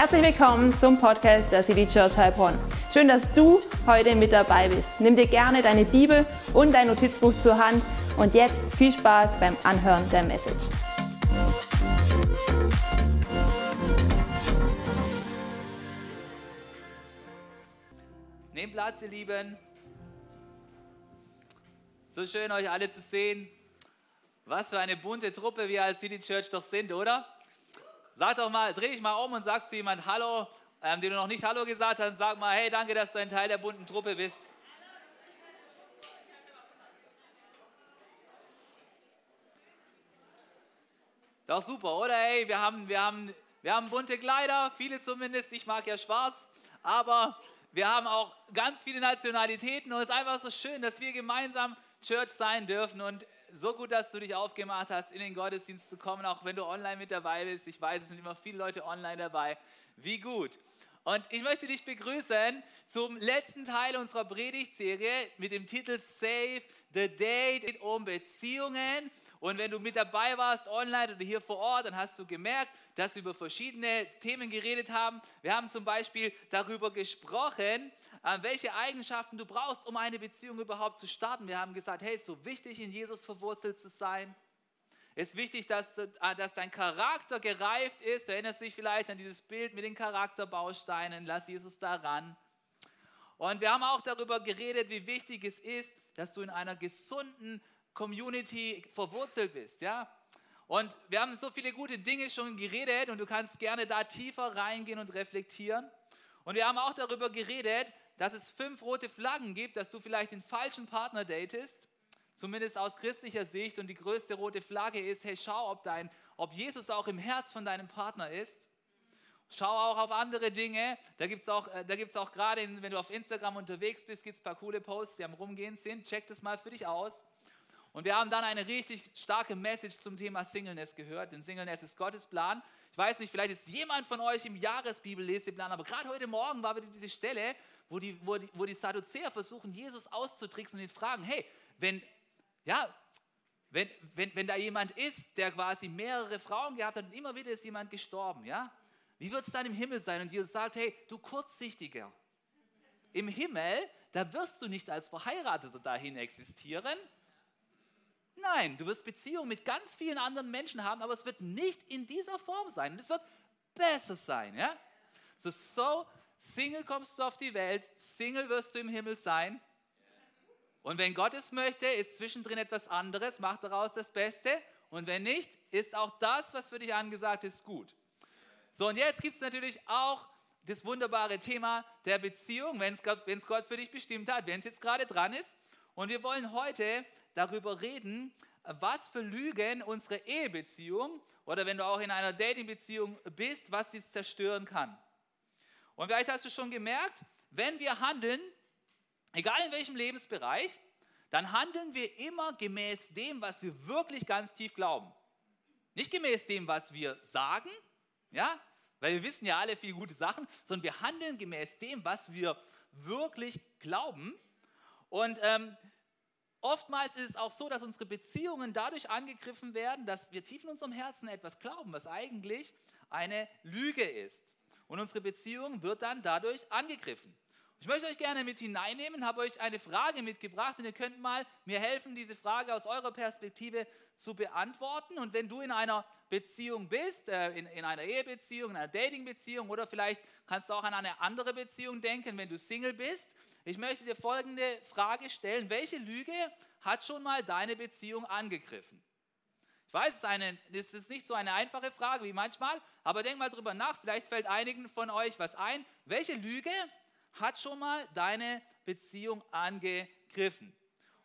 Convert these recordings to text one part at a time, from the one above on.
Herzlich willkommen zum Podcast der City Church Heilbronn. Schön, dass du heute mit dabei bist. Nimm dir gerne deine Bibel und dein Notizbuch zur Hand und jetzt viel Spaß beim Anhören der Message. Nehmt Platz, ihr Lieben. So schön, euch alle zu sehen. Was für eine bunte Truppe wir als City Church doch sind, oder? Sag doch mal, dreh dich mal um und sag zu jemand Hallo, ähm, den du noch nicht Hallo gesagt hast. Sag mal, hey, danke, dass du ein Teil der bunten Truppe bist. Doch super, oder? Hey, wir haben, wir, haben, wir haben bunte Kleider, viele zumindest. Ich mag ja schwarz, aber wir haben auch ganz viele Nationalitäten und es ist einfach so schön, dass wir gemeinsam Church sein dürfen und so gut, dass du dich aufgemacht hast, in den Gottesdienst zu kommen, auch wenn du online mit dabei bist. Ich weiß, es sind immer viele Leute online dabei. Wie gut. Und ich möchte dich begrüßen zum letzten Teil unserer Predigtserie mit dem Titel Save the Date um Beziehungen. Und wenn du mit dabei warst, online oder hier vor Ort, dann hast du gemerkt, dass wir über verschiedene Themen geredet haben. Wir haben zum Beispiel darüber gesprochen, welche Eigenschaften du brauchst, um eine Beziehung überhaupt zu starten. Wir haben gesagt, hey, es ist so wichtig, in Jesus verwurzelt zu sein. Es ist wichtig, dass, äh, dass dein Charakter gereift ist. Du erinnerst dich vielleicht an dieses Bild mit den Charakterbausteinen. Lass Jesus daran. Und wir haben auch darüber geredet, wie wichtig es ist, dass du in einer gesunden Community verwurzelt bist. Ja? Und wir haben so viele gute Dinge schon geredet und du kannst gerne da tiefer reingehen und reflektieren. Und wir haben auch darüber geredet, dass es fünf rote Flaggen gibt, dass du vielleicht den falschen Partner datest, zumindest aus christlicher Sicht. Und die größte rote Flagge ist, hey, schau, ob, dein, ob Jesus auch im Herz von deinem Partner ist. Schau auch auf andere Dinge. Da gibt es auch, äh, auch gerade, wenn du auf Instagram unterwegs bist, gibt es ein paar coole Posts, die am Rumgehen sind. Check das mal für dich aus. Und wir haben dann eine richtig starke Message zum Thema Singleness gehört, denn Singleness ist Gottes Plan. Ich weiß nicht, vielleicht ist jemand von euch im Jahresbibelleseplan, aber gerade heute Morgen war wieder diese Stelle, wo die, wo die, wo die Sadduzäer versuchen, Jesus auszutricksen und ihn fragen, hey, wenn, ja, wenn, wenn, wenn da jemand ist, der quasi mehrere Frauen gehabt hat und immer wieder ist jemand gestorben, ja, wie wird es dann im Himmel sein? Und Jesus sagt, hey, du Kurzsichtiger, im Himmel, da wirst du nicht als Verheirateter dahin existieren. Nein, du wirst Beziehungen mit ganz vielen anderen Menschen haben, aber es wird nicht in dieser Form sein. Es wird besser sein, ja? So, so Single kommst du auf die Welt, Single wirst du im Himmel sein. Und wenn Gott es möchte, ist zwischendrin etwas anderes, mach daraus das Beste. Und wenn nicht, ist auch das, was für dich angesagt ist, gut. So, und jetzt gibt es natürlich auch das wunderbare Thema der Beziehung, wenn es Gott für dich bestimmt hat, wenn es jetzt gerade dran ist. Und wir wollen heute darüber reden, was für Lügen unsere Ehebeziehung oder wenn du auch in einer Datingbeziehung bist, was dies zerstören kann. Und vielleicht hast du schon gemerkt, wenn wir handeln, egal in welchem Lebensbereich, dann handeln wir immer gemäß dem, was wir wirklich ganz tief glauben. Nicht gemäß dem, was wir sagen, ja, weil wir wissen ja alle viele gute Sachen, sondern wir handeln gemäß dem, was wir wirklich glauben. Und ähm, oftmals ist es auch so, dass unsere Beziehungen dadurch angegriffen werden, dass wir tief in unserem Herzen etwas glauben, was eigentlich eine Lüge ist. Und unsere Beziehung wird dann dadurch angegriffen. Ich möchte euch gerne mit hineinnehmen, habe euch eine Frage mitgebracht und ihr könnt mal mir helfen, diese Frage aus eurer Perspektive zu beantworten. Und wenn du in einer Beziehung bist, äh, in, in einer Ehebeziehung, in einer Datingbeziehung oder vielleicht kannst du auch an eine andere Beziehung denken, wenn du Single bist, ich möchte dir folgende Frage stellen. Welche Lüge hat schon mal deine Beziehung angegriffen? Ich weiß, es ist, eine, es ist nicht so eine einfache Frage wie manchmal, aber denk mal drüber nach, vielleicht fällt einigen von euch was ein. Welche Lüge hat schon mal deine Beziehung angegriffen?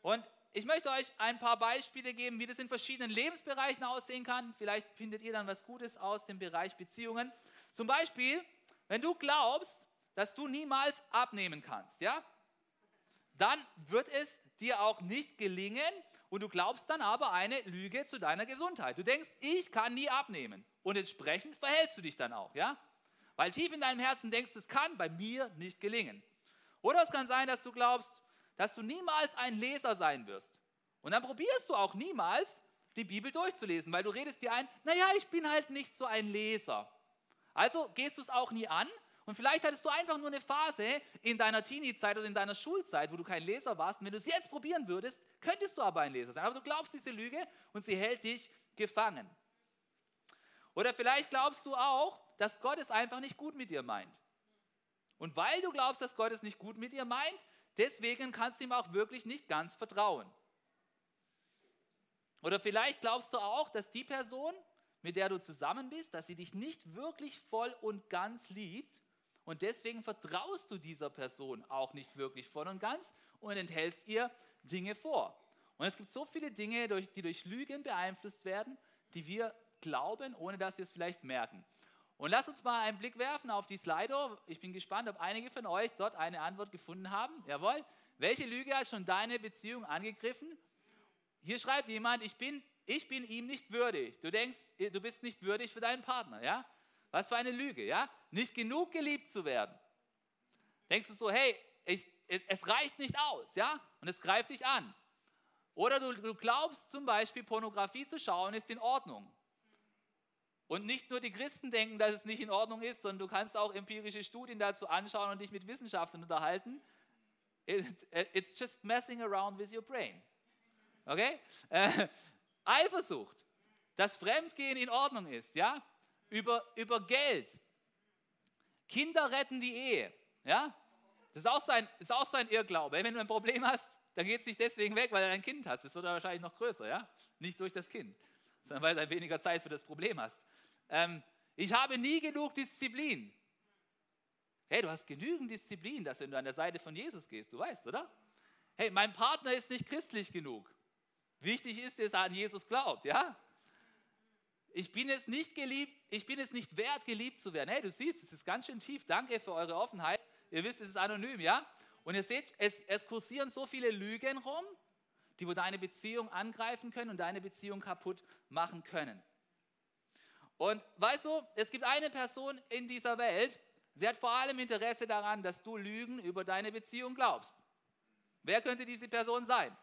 Und ich möchte euch ein paar Beispiele geben, wie das in verschiedenen Lebensbereichen aussehen kann. Vielleicht findet ihr dann was Gutes aus dem Bereich Beziehungen. Zum Beispiel, wenn du glaubst, dass du niemals abnehmen kannst, ja, dann wird es dir auch nicht gelingen, und du glaubst dann aber eine Lüge zu deiner Gesundheit. Du denkst, ich kann nie abnehmen. Und entsprechend verhältst du dich dann auch, ja? Weil tief in deinem Herzen denkst, es kann bei mir nicht gelingen. Oder es kann sein, dass du glaubst, dass du niemals ein Leser sein wirst. Und dann probierst du auch niemals, die Bibel durchzulesen, weil du redest dir ein, naja, ich bin halt nicht so ein Leser. Also gehst du es auch nie an. Und vielleicht hattest du einfach nur eine Phase in deiner Teenie-Zeit oder in deiner Schulzeit, wo du kein Leser warst. Und wenn du es jetzt probieren würdest, könntest du aber ein Leser sein. Aber du glaubst diese Lüge und sie hält dich gefangen. Oder vielleicht glaubst du auch, dass Gott es einfach nicht gut mit dir meint. Und weil du glaubst, dass Gott es nicht gut mit dir meint, deswegen kannst du ihm auch wirklich nicht ganz vertrauen. Oder vielleicht glaubst du auch, dass die Person, mit der du zusammen bist, dass sie dich nicht wirklich voll und ganz liebt und deswegen vertraust du dieser Person auch nicht wirklich voll und ganz und enthältst ihr Dinge vor. Und es gibt so viele Dinge, die durch Lügen beeinflusst werden, die wir glauben, ohne dass wir es vielleicht merken. Und lass uns mal einen Blick werfen auf die Slido. Ich bin gespannt, ob einige von euch dort eine Antwort gefunden haben. Jawohl. Welche Lüge hat schon deine Beziehung angegriffen? Hier schreibt jemand, ich bin, ich bin ihm nicht würdig. Du denkst, du bist nicht würdig für deinen Partner, ja? Was für eine Lüge, ja? Nicht genug geliebt zu werden. Denkst du so, hey, ich, es reicht nicht aus, ja? Und es greift dich an. Oder du, du glaubst zum Beispiel, Pornografie zu schauen ist in Ordnung. Und nicht nur die Christen denken, dass es nicht in Ordnung ist, sondern du kannst auch empirische Studien dazu anschauen und dich mit Wissenschaftlern unterhalten. it's just messing around with your brain. Okay? Äh, Eifersucht, dass Fremdgehen in Ordnung ist, ja? Über, über Geld. Kinder retten die Ehe, ja? Das ist auch sein, ist auch sein Irrglaube. Wenn du ein Problem hast, dann geht es nicht deswegen weg, weil du ein Kind hast. Das wird wahrscheinlich noch größer, ja? Nicht durch das Kind, sondern weil du weniger Zeit für das Problem hast. Ähm, ich habe nie genug Disziplin. Hey, du hast genügend Disziplin, dass wenn du an der Seite von Jesus gehst, du weißt, oder? Hey, mein Partner ist nicht christlich genug. Wichtig ist, dass er an Jesus glaubt, ja? Ich bin es nicht geliebt, ich bin es nicht wert, geliebt zu werden. Hey, du siehst, es ist ganz schön tief. Danke für eure Offenheit. Ihr wisst, es ist anonym, ja? Und ihr seht, es, es kursieren so viele Lügen rum, die wo deine Beziehung angreifen können und deine Beziehung kaputt machen können. Und weißt du, es gibt eine Person in dieser Welt, sie hat vor allem Interesse daran, dass du Lügen über deine Beziehung glaubst. Wer könnte diese Person sein?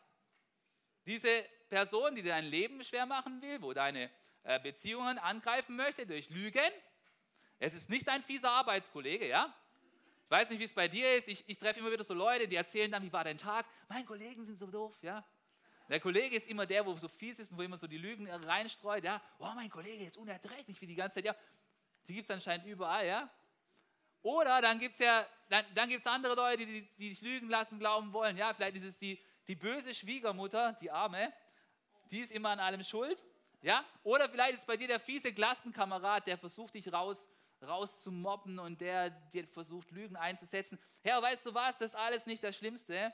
Diese Person, die dein Leben schwer machen will, wo deine Beziehungen angreifen möchte durch Lügen. Es ist nicht ein fieser Arbeitskollege, ja? Ich weiß nicht, wie es bei dir ist. Ich, ich treffe immer wieder so Leute, die erzählen dann, wie war dein Tag? Meine Kollegen sind so doof, ja? Der Kollege ist immer der, wo so fies ist und wo immer so die Lügen reinstreut, ja? Oh, mein Kollege ist unerträglich wie die ganze Zeit, ja? Die gibt es anscheinend überall, ja? Oder dann gibt es ja, dann, dann gibt es andere Leute, die, die sich lügen lassen, glauben wollen, ja? Vielleicht ist es die, die böse Schwiegermutter, die Arme, die ist immer an allem schuld. Ja? Oder vielleicht ist bei dir der fiese Klassenkamerad, der versucht dich raus, raus zu mobben und der dir versucht, Lügen einzusetzen. Herr, weißt du was, das ist alles nicht das Schlimmste,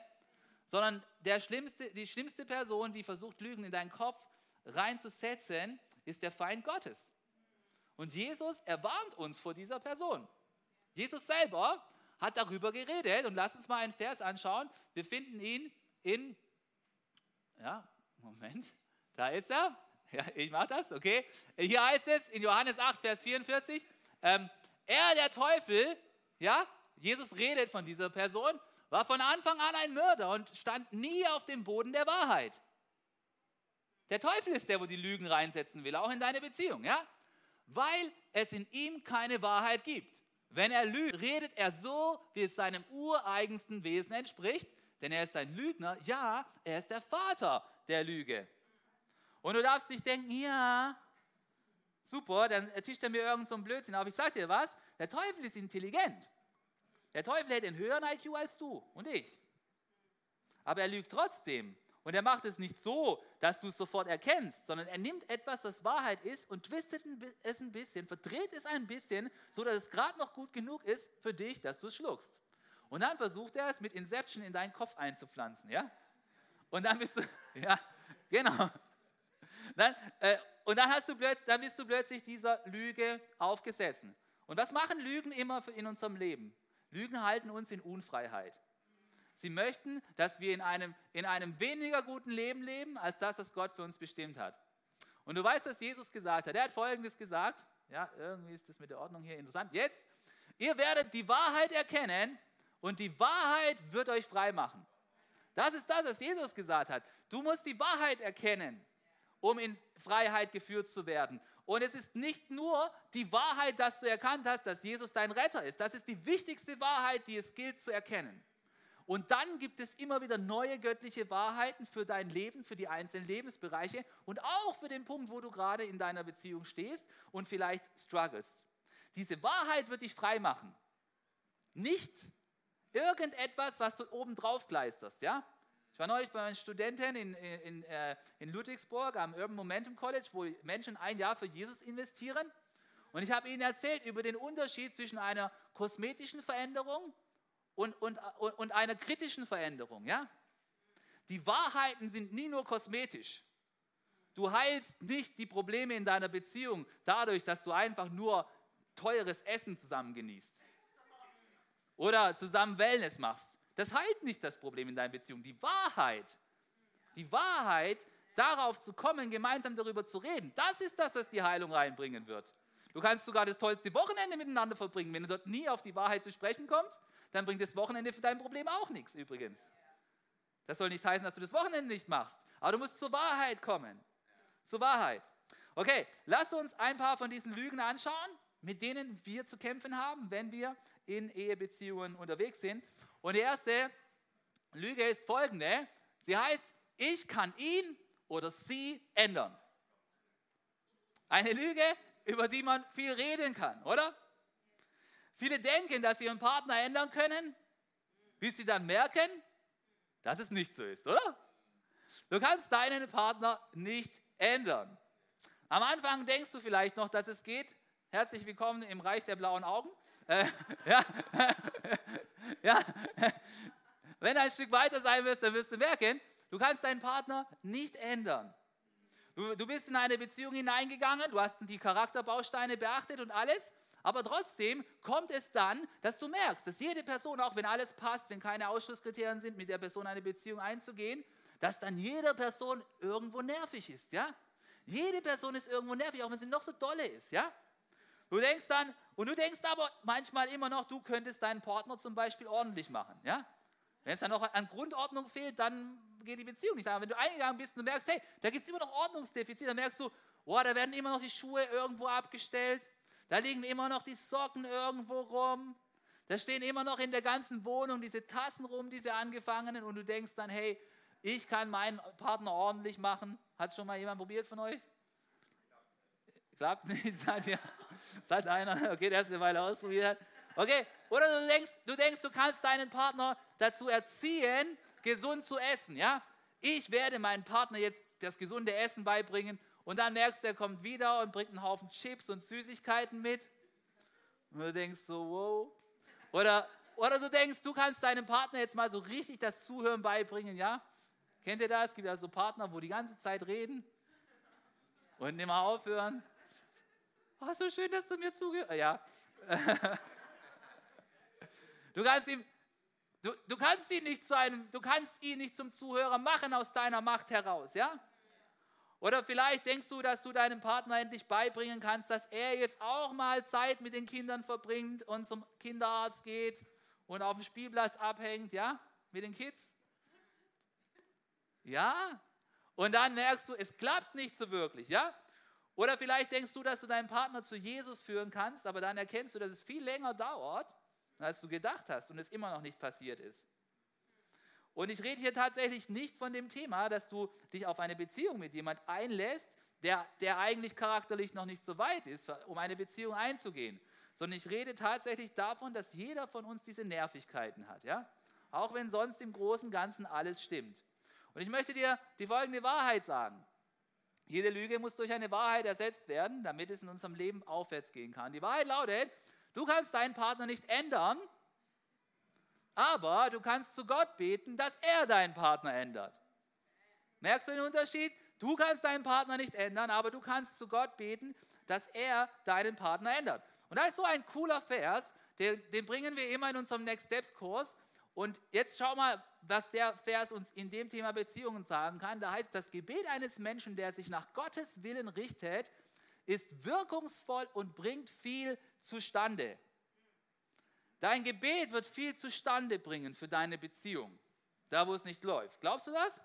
sondern der schlimmste, die schlimmste Person, die versucht, Lügen in deinen Kopf reinzusetzen, ist der Feind Gottes. Und Jesus erwarnt uns vor dieser Person. Jesus selber hat darüber geredet und lass uns mal einen Vers anschauen. Wir finden ihn in, ja, Moment, da ist er. Ja, ich mache das, okay. Hier heißt es in Johannes 8, Vers 44, ähm, er, der Teufel, ja, Jesus redet von dieser Person, war von Anfang an ein Mörder und stand nie auf dem Boden der Wahrheit. Der Teufel ist der, wo die Lügen reinsetzen will, auch in deine Beziehung, ja? Weil es in ihm keine Wahrheit gibt. Wenn er lügt, redet er so, wie es seinem ureigensten Wesen entspricht, denn er ist ein Lügner. Ja, er ist der Vater der Lüge. Und du darfst nicht denken, ja, super, dann tischt er mir irgend so einen Blödsinn auf. Ich sag dir was, der Teufel ist intelligent. Der Teufel hat einen höheren IQ als du und ich. Aber er lügt trotzdem. Und er macht es nicht so, dass du es sofort erkennst, sondern er nimmt etwas, das Wahrheit ist und twistet es ein bisschen, verdreht es ein bisschen, so dass es gerade noch gut genug ist für dich, dass du es schluckst. Und dann versucht er es mit Inception in deinen Kopf einzupflanzen, ja? Und dann bist du, ja, genau. Dann, äh, und dann, hast du dann bist du plötzlich dieser Lüge aufgesessen. Und was machen Lügen immer in unserem Leben? Lügen halten uns in Unfreiheit. Sie möchten, dass wir in einem, in einem weniger guten Leben leben, als das, was Gott für uns bestimmt hat. Und du weißt, was Jesus gesagt hat. Er hat Folgendes gesagt. Ja, irgendwie ist das mit der Ordnung hier interessant. Jetzt, ihr werdet die Wahrheit erkennen und die Wahrheit wird euch frei machen. Das ist das, was Jesus gesagt hat. Du musst die Wahrheit erkennen um in Freiheit geführt zu werden. Und es ist nicht nur die Wahrheit, dass du erkannt hast, dass Jesus dein Retter ist. Das ist die wichtigste Wahrheit, die es gilt zu erkennen. Und dann gibt es immer wieder neue göttliche Wahrheiten für dein Leben, für die einzelnen Lebensbereiche und auch für den Punkt, wo du gerade in deiner Beziehung stehst und vielleicht struggles. Diese Wahrheit wird dich frei machen. Nicht irgendetwas, was du oben drauf gleisterst. Ja? Ich war neulich bei meinen Studenten in, in, äh, in Ludwigsburg am Urban Momentum College, wo Menschen ein Jahr für Jesus investieren. Und ich habe ihnen erzählt über den Unterschied zwischen einer kosmetischen Veränderung und, und, und einer kritischen Veränderung. Ja? Die Wahrheiten sind nie nur kosmetisch. Du heilst nicht die Probleme in deiner Beziehung dadurch, dass du einfach nur teures Essen zusammen genießt oder zusammen Wellness machst. Das heilt nicht das Problem in deiner Beziehung. Die Wahrheit, die Wahrheit, darauf zu kommen, gemeinsam darüber zu reden, das ist das, was die Heilung reinbringen wird. Du kannst sogar das tollste Wochenende miteinander verbringen. Wenn du dort nie auf die Wahrheit zu sprechen kommst, dann bringt das Wochenende für dein Problem auch nichts übrigens. Das soll nicht heißen, dass du das Wochenende nicht machst, aber du musst zur Wahrheit kommen. Zur Wahrheit. Okay, lass uns ein paar von diesen Lügen anschauen, mit denen wir zu kämpfen haben, wenn wir in Ehebeziehungen unterwegs sind. Und die erste Lüge ist folgende. Sie heißt, ich kann ihn oder sie ändern. Eine Lüge, über die man viel reden kann, oder? Viele denken, dass sie ihren Partner ändern können, bis sie dann merken, dass es nicht so ist, oder? Du kannst deinen Partner nicht ändern. Am Anfang denkst du vielleicht noch, dass es geht. Herzlich willkommen im Reich der blauen Augen. Äh, ja. Ja. Wenn du ein Stück weiter sein wirst, dann wirst du merken, du kannst deinen Partner nicht ändern. Du, du bist in eine Beziehung hineingegangen, du hast die Charakterbausteine beachtet und alles. Aber trotzdem kommt es dann, dass du merkst, dass jede Person, auch wenn alles passt, wenn keine Ausschlusskriterien sind, mit der Person eine Beziehung einzugehen, dass dann jede Person irgendwo nervig ist, ja? Jede Person ist irgendwo nervig, auch wenn sie noch so dolle ist, ja? Du denkst dann, und du denkst aber manchmal immer noch, du könntest deinen Partner zum Beispiel ordentlich machen, ja? Wenn es dann noch an Grundordnung fehlt, dann geht die Beziehung nicht. Aber wenn du eingegangen bist und du merkst, hey, da gibt es immer noch Ordnungsdefizite, dann merkst du, boah, da werden immer noch die Schuhe irgendwo abgestellt, da liegen immer noch die Socken irgendwo rum. Da stehen immer noch in der ganzen Wohnung diese Tassen rum, diese angefangenen. Und du denkst dann, hey, ich kann meinen Partner ordentlich machen. Hat schon mal jemand probiert von euch? Klappt nicht? Seid, ihr, seid einer, okay, der es eine Weile ausprobiert hat. Okay, oder du denkst, du denkst, du kannst deinen Partner dazu erziehen, gesund zu essen. Ja? Ich werde meinen Partner jetzt das gesunde Essen beibringen und dann merkst du, er kommt wieder und bringt einen Haufen Chips und Süßigkeiten mit. Und du denkst so, wow. Oder, oder du denkst, du kannst deinem Partner jetzt mal so richtig das Zuhören beibringen, ja? Kennt ihr das? Es gibt ja so Partner, wo die ganze Zeit reden und immer aufhören. Oh, so schön, dass du mir zugehörst. Ja. Du kannst ihm, du, du kannst ihn nicht zu einem, du kannst ihn nicht zum Zuhörer machen aus deiner Macht heraus, ja? Oder vielleicht denkst du, dass du deinem Partner endlich beibringen kannst, dass er jetzt auch mal Zeit mit den Kindern verbringt und zum Kinderarzt geht und auf dem Spielplatz abhängt, ja, mit den Kids. Ja, und dann merkst du, es klappt nicht so wirklich, ja. Oder vielleicht denkst du, dass du deinen Partner zu Jesus führen kannst, aber dann erkennst du, dass es viel länger dauert, als du gedacht hast und es immer noch nicht passiert ist. Und ich rede hier tatsächlich nicht von dem Thema, dass du dich auf eine Beziehung mit jemand einlässt, der, der eigentlich charakterlich noch nicht so weit ist, um eine Beziehung einzugehen. Sondern ich rede tatsächlich davon, dass jeder von uns diese Nervigkeiten hat. Ja? Auch wenn sonst im Großen und Ganzen alles stimmt. Und ich möchte dir die folgende Wahrheit sagen. Jede Lüge muss durch eine Wahrheit ersetzt werden, damit es in unserem Leben aufwärts gehen kann. Die Wahrheit lautet, du kannst deinen Partner nicht ändern, aber du kannst zu Gott beten, dass er deinen Partner ändert. Merkst du den Unterschied? Du kannst deinen Partner nicht ändern, aber du kannst zu Gott beten, dass er deinen Partner ändert. Und da ist so ein cooler Vers, den, den bringen wir immer in unserem Next Steps Kurs. Und jetzt schau mal, was der Vers uns in dem Thema Beziehungen sagen kann. Da heißt, das Gebet eines Menschen, der sich nach Gottes Willen richtet, ist wirkungsvoll und bringt viel zustande. Dein Gebet wird viel zustande bringen für deine Beziehung, da wo es nicht läuft. Glaubst du das?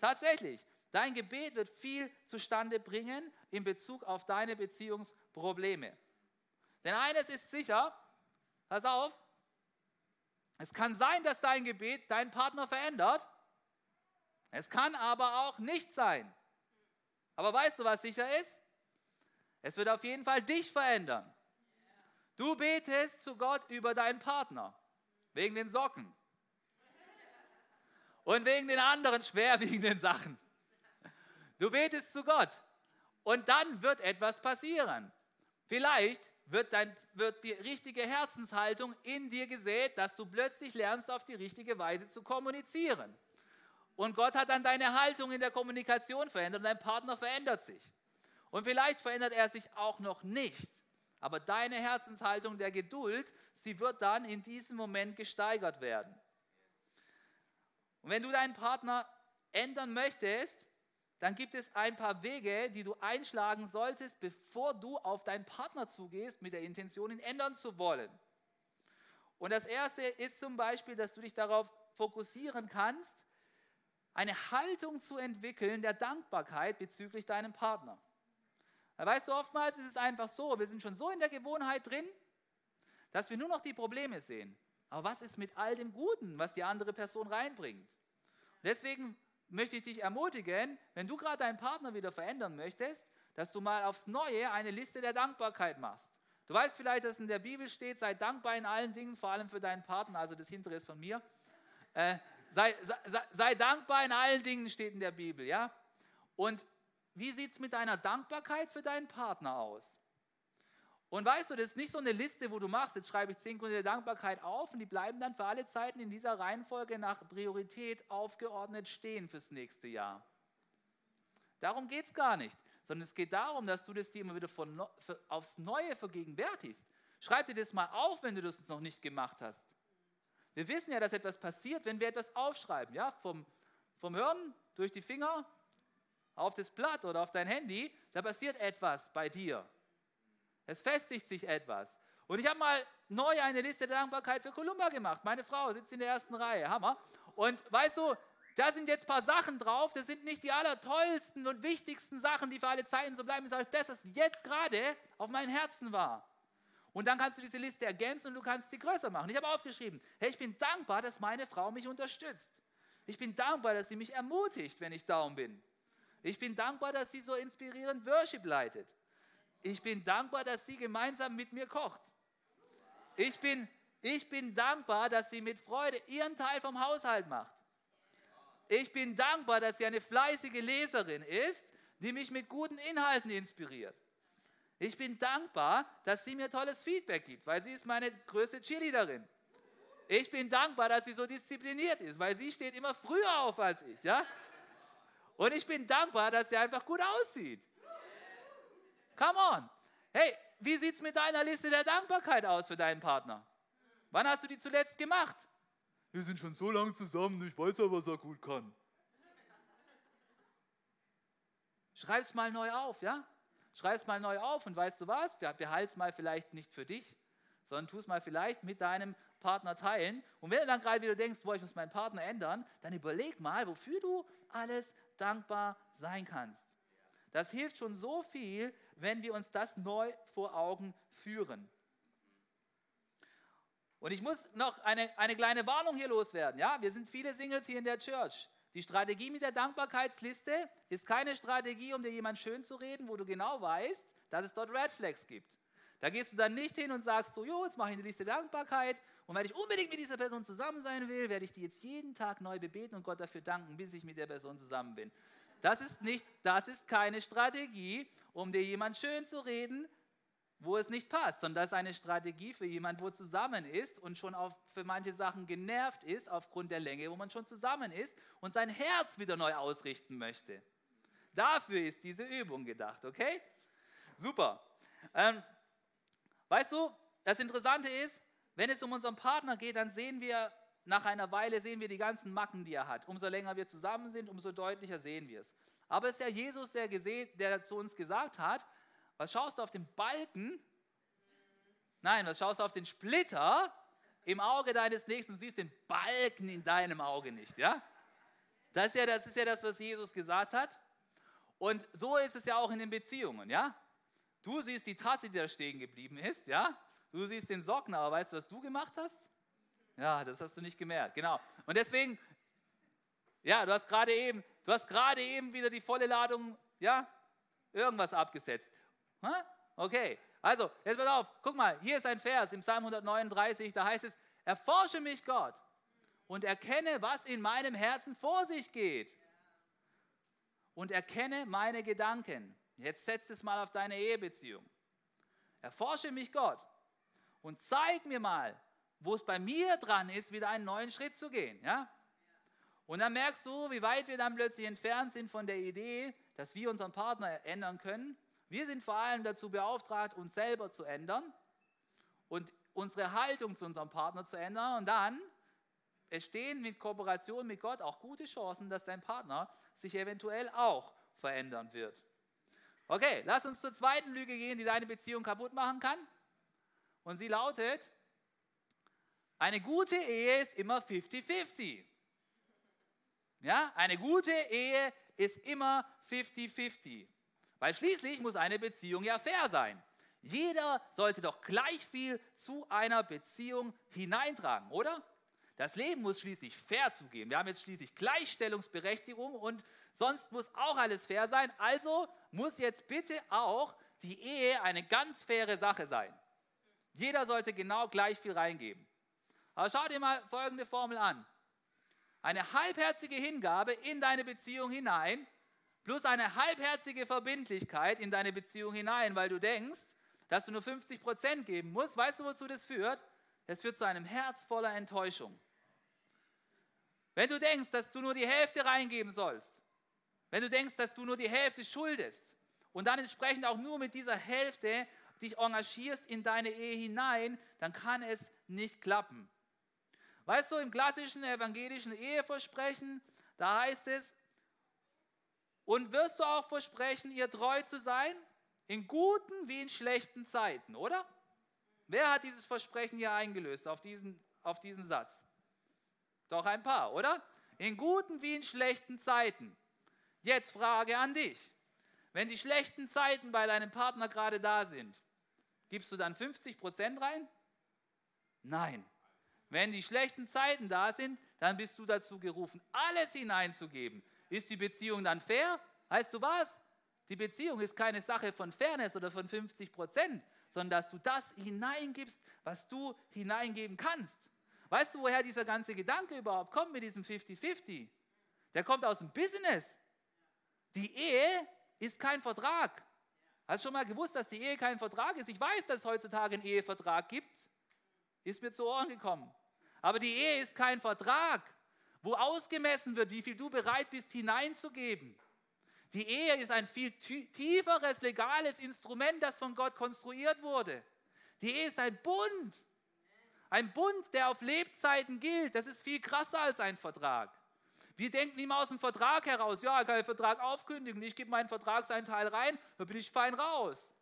Tatsächlich. Dein Gebet wird viel zustande bringen in Bezug auf deine Beziehungsprobleme. Denn eines ist sicher, pass auf, es kann sein, dass dein Gebet deinen Partner verändert. Es kann aber auch nicht sein. Aber weißt du, was sicher ist? Es wird auf jeden Fall dich verändern. Du betest zu Gott über deinen Partner, wegen den Socken und wegen den anderen schwerwiegenden Sachen. Du betest zu Gott und dann wird etwas passieren. Vielleicht wird, dein, wird die richtige Herzenshaltung in dir gesät, dass du plötzlich lernst, auf die richtige Weise zu kommunizieren. Und Gott hat dann deine Haltung in der Kommunikation verändert und dein Partner verändert sich. Und vielleicht verändert er sich auch noch nicht. Aber deine Herzenshaltung der Geduld, sie wird dann in diesem Moment gesteigert werden. Und wenn du deinen Partner ändern möchtest, dann gibt es ein paar Wege, die du einschlagen solltest, bevor du auf deinen Partner zugehst, mit der Intention, ihn ändern zu wollen. Und das erste ist zum Beispiel, dass du dich darauf fokussieren kannst, eine Haltung zu entwickeln der Dankbarkeit bezüglich deinem Partner. Weißt du, oftmals ist es einfach so, wir sind schon so in der Gewohnheit drin, dass wir nur noch die Probleme sehen. Aber was ist mit all dem Guten, was die andere Person reinbringt? Deswegen möchte ich dich ermutigen, wenn du gerade deinen Partner wieder verändern möchtest, dass du mal aufs Neue eine Liste der Dankbarkeit machst. Du weißt vielleicht, dass in der Bibel steht, sei dankbar in allen Dingen, vor allem für deinen Partner, also das hintere ist von mir. Äh, sei, sei, sei dankbar in allen Dingen, steht in der Bibel, ja? Und wie sieht es mit deiner Dankbarkeit für deinen Partner aus? Und weißt du, das ist nicht so eine Liste, wo du machst, jetzt schreibe ich zehn Gründe der Dankbarkeit auf und die bleiben dann für alle Zeiten in dieser Reihenfolge nach Priorität aufgeordnet stehen fürs nächste Jahr. Darum geht es gar nicht, sondern es geht darum, dass du das dir immer wieder von, für, aufs Neue vergegenwärtigst. Schreib dir das mal auf, wenn du das noch nicht gemacht hast. Wir wissen ja, dass etwas passiert, wenn wir etwas aufschreiben. Ja? Vom, vom Hören durch die Finger auf das Blatt oder auf dein Handy, da passiert etwas bei dir. Es festigt sich etwas. Und ich habe mal neu eine Liste der Dankbarkeit für Kolumba gemacht. Meine Frau sitzt in der ersten Reihe, Hammer. Und weißt du, da sind jetzt ein paar Sachen drauf, das sind nicht die allertollsten und wichtigsten Sachen, die für alle Zeiten so bleiben, sondern das, was jetzt gerade auf meinem Herzen war. Und dann kannst du diese Liste ergänzen und du kannst sie größer machen. Ich habe aufgeschrieben, hey, ich bin dankbar, dass meine Frau mich unterstützt. Ich bin dankbar, dass sie mich ermutigt, wenn ich down bin. Ich bin dankbar, dass sie so inspirierend Worship leitet. Ich bin dankbar, dass sie gemeinsam mit mir kocht. Ich bin, ich bin dankbar, dass sie mit Freude ihren Teil vom Haushalt macht. Ich bin dankbar, dass sie eine fleißige Leserin ist, die mich mit guten Inhalten inspiriert. Ich bin dankbar, dass sie mir tolles Feedback gibt, weil sie ist meine größte Cheerleaderin. Ich bin dankbar, dass sie so diszipliniert ist, weil sie steht immer früher auf als ich. Ja? Und ich bin dankbar, dass sie einfach gut aussieht. Come on. Hey, wie sieht es mit deiner Liste der Dankbarkeit aus für deinen Partner? Wann hast du die zuletzt gemacht? Wir sind schon so lange zusammen, ich weiß ja, was er gut kann. Schreib es mal neu auf, ja? Schreib es mal neu auf und weißt du was? Behalte es mal vielleicht nicht für dich, sondern tu es mal vielleicht mit deinem Partner teilen. Und wenn du dann gerade wieder denkst, wo ich muss meinen Partner ändern, dann überleg mal, wofür du alles dankbar sein kannst. Das hilft schon so viel, wenn wir uns das neu vor Augen führen. Und ich muss noch eine, eine kleine Warnung hier loswerden. Ja, wir sind viele Singles hier in der Church. Die Strategie mit der Dankbarkeitsliste ist keine Strategie, um dir jemand schön zu reden, wo du genau weißt, dass es dort Red Flags gibt. Da gehst du dann nicht hin und sagst so, jo, jetzt mache ich eine Liste Dankbarkeit und wenn ich unbedingt mit dieser Person zusammen sein will, werde ich die jetzt jeden Tag neu bebeten und Gott dafür danken, bis ich mit der Person zusammen bin. Das ist, nicht, das ist keine Strategie, um dir jemand schön zu reden, wo es nicht passt, sondern das ist eine Strategie für jemand, wo zusammen ist und schon auf, für manche Sachen genervt ist aufgrund der Länge, wo man schon zusammen ist und sein Herz wieder neu ausrichten möchte. Dafür ist diese Übung gedacht, okay? Super. Ähm, Weißt du, das Interessante ist, wenn es um unseren Partner geht, dann sehen wir nach einer Weile sehen wir die ganzen Macken, die er hat. Umso länger wir zusammen sind, umso deutlicher sehen wir es. Aber es ist ja Jesus, der, der zu uns gesagt hat, was schaust du auf den Balken? Nein, was schaust du auf den Splitter im Auge deines Nächsten und siehst den Balken in deinem Auge nicht, ja? Das ist ja das, ist ja das was Jesus gesagt hat. Und so ist es ja auch in den Beziehungen, ja? Du siehst die Tasse, die da stehen geblieben ist, ja? Du siehst den Socken, aber weißt du, was du gemacht hast? Ja, das hast du nicht gemerkt, genau. Und deswegen, ja, du hast gerade eben, du hast gerade eben wieder die volle Ladung, ja, irgendwas abgesetzt. Ha? Okay, also, jetzt pass auf, guck mal, hier ist ein Vers im Psalm 139, da heißt es, erforsche mich Gott und erkenne, was in meinem Herzen vor sich geht. Und erkenne meine Gedanken. Jetzt setz es mal auf deine Ehebeziehung. Erforsche mich Gott und zeig mir mal, wo es bei mir dran ist, wieder einen neuen Schritt zu gehen. Ja? Und dann merkst du, wie weit wir dann plötzlich entfernt sind von der Idee, dass wir unseren Partner ändern können. Wir sind vor allem dazu beauftragt, uns selber zu ändern und unsere Haltung zu unserem Partner zu ändern. Und dann entstehen mit Kooperation mit Gott auch gute Chancen, dass dein Partner sich eventuell auch verändern wird. Okay, lass uns zur zweiten Lüge gehen, die deine Beziehung kaputt machen kann. Und sie lautet, eine gute Ehe ist immer 50-50. Ja, eine gute Ehe ist immer 50-50. Weil schließlich muss eine Beziehung ja fair sein. Jeder sollte doch gleich viel zu einer Beziehung hineintragen, oder? Das Leben muss schließlich fair zugeben. Wir haben jetzt schließlich Gleichstellungsberechtigung und sonst muss auch alles fair sein. Also muss jetzt bitte auch die Ehe eine ganz faire Sache sein. Jeder sollte genau gleich viel reingeben. Aber schau dir mal folgende Formel an. Eine halbherzige Hingabe in deine Beziehung hinein, plus eine halbherzige Verbindlichkeit in deine Beziehung hinein, weil du denkst, dass du nur 50 Prozent geben musst. Weißt du, wozu das führt? Es führt zu einem Herz voller Enttäuschung. Wenn du denkst, dass du nur die Hälfte reingeben sollst, wenn du denkst, dass du nur die Hälfte schuldest und dann entsprechend auch nur mit dieser Hälfte dich engagierst in deine Ehe hinein, dann kann es nicht klappen. Weißt du, im klassischen evangelischen Eheversprechen, da heißt es, und wirst du auch versprechen, ihr treu zu sein, in guten wie in schlechten Zeiten, oder? Wer hat dieses Versprechen hier eingelöst auf diesen, auf diesen Satz? Doch ein paar, oder? In guten wie in schlechten Zeiten. Jetzt Frage an dich. Wenn die schlechten Zeiten bei deinem Partner gerade da sind, gibst du dann 50 Prozent rein? Nein. Wenn die schlechten Zeiten da sind, dann bist du dazu gerufen, alles hineinzugeben. Ist die Beziehung dann fair? Heißt du was? Die Beziehung ist keine Sache von Fairness oder von 50 Prozent, sondern dass du das hineingibst, was du hineingeben kannst. Weißt du, woher dieser ganze Gedanke überhaupt kommt mit diesem 50-50? Der kommt aus dem Business. Die Ehe ist kein Vertrag. Hast du schon mal gewusst, dass die Ehe kein Vertrag ist? Ich weiß, dass es heutzutage einen Ehevertrag gibt. Ist mir zu Ohren gekommen. Aber die Ehe ist kein Vertrag, wo ausgemessen wird, wie viel du bereit bist hineinzugeben. Die Ehe ist ein viel tieferes legales Instrument, das von Gott konstruiert wurde. Die Ehe ist ein Bund. Ein Bund, der auf Lebzeiten gilt. Das ist viel krasser als ein Vertrag. Wir denken immer aus dem Vertrag heraus, ja, ich kann den Vertrag aufkündigen, ich gebe meinen Vertragsanteil rein, dann bin ich fein raus.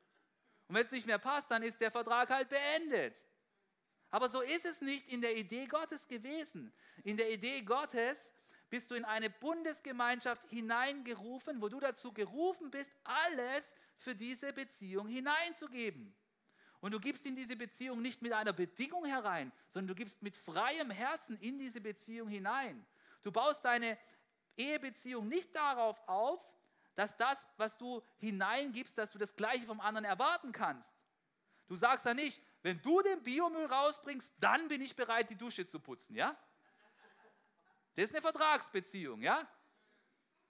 Und wenn es nicht mehr passt, dann ist der Vertrag halt beendet. Aber so ist es nicht in der Idee Gottes gewesen. In der Idee Gottes bist du in eine Bundesgemeinschaft hineingerufen, wo du dazu gerufen bist, alles für diese Beziehung hineinzugeben. Und du gibst in diese Beziehung nicht mit einer Bedingung herein, sondern du gibst mit freiem Herzen in diese Beziehung hinein. Du baust deine Ehebeziehung nicht darauf auf, dass das, was du hineingibst, dass du das Gleiche vom anderen erwarten kannst. Du sagst da nicht, wenn du den Biomüll rausbringst, dann bin ich bereit, die Dusche zu putzen, ja? Das ist eine Vertragsbeziehung, ja?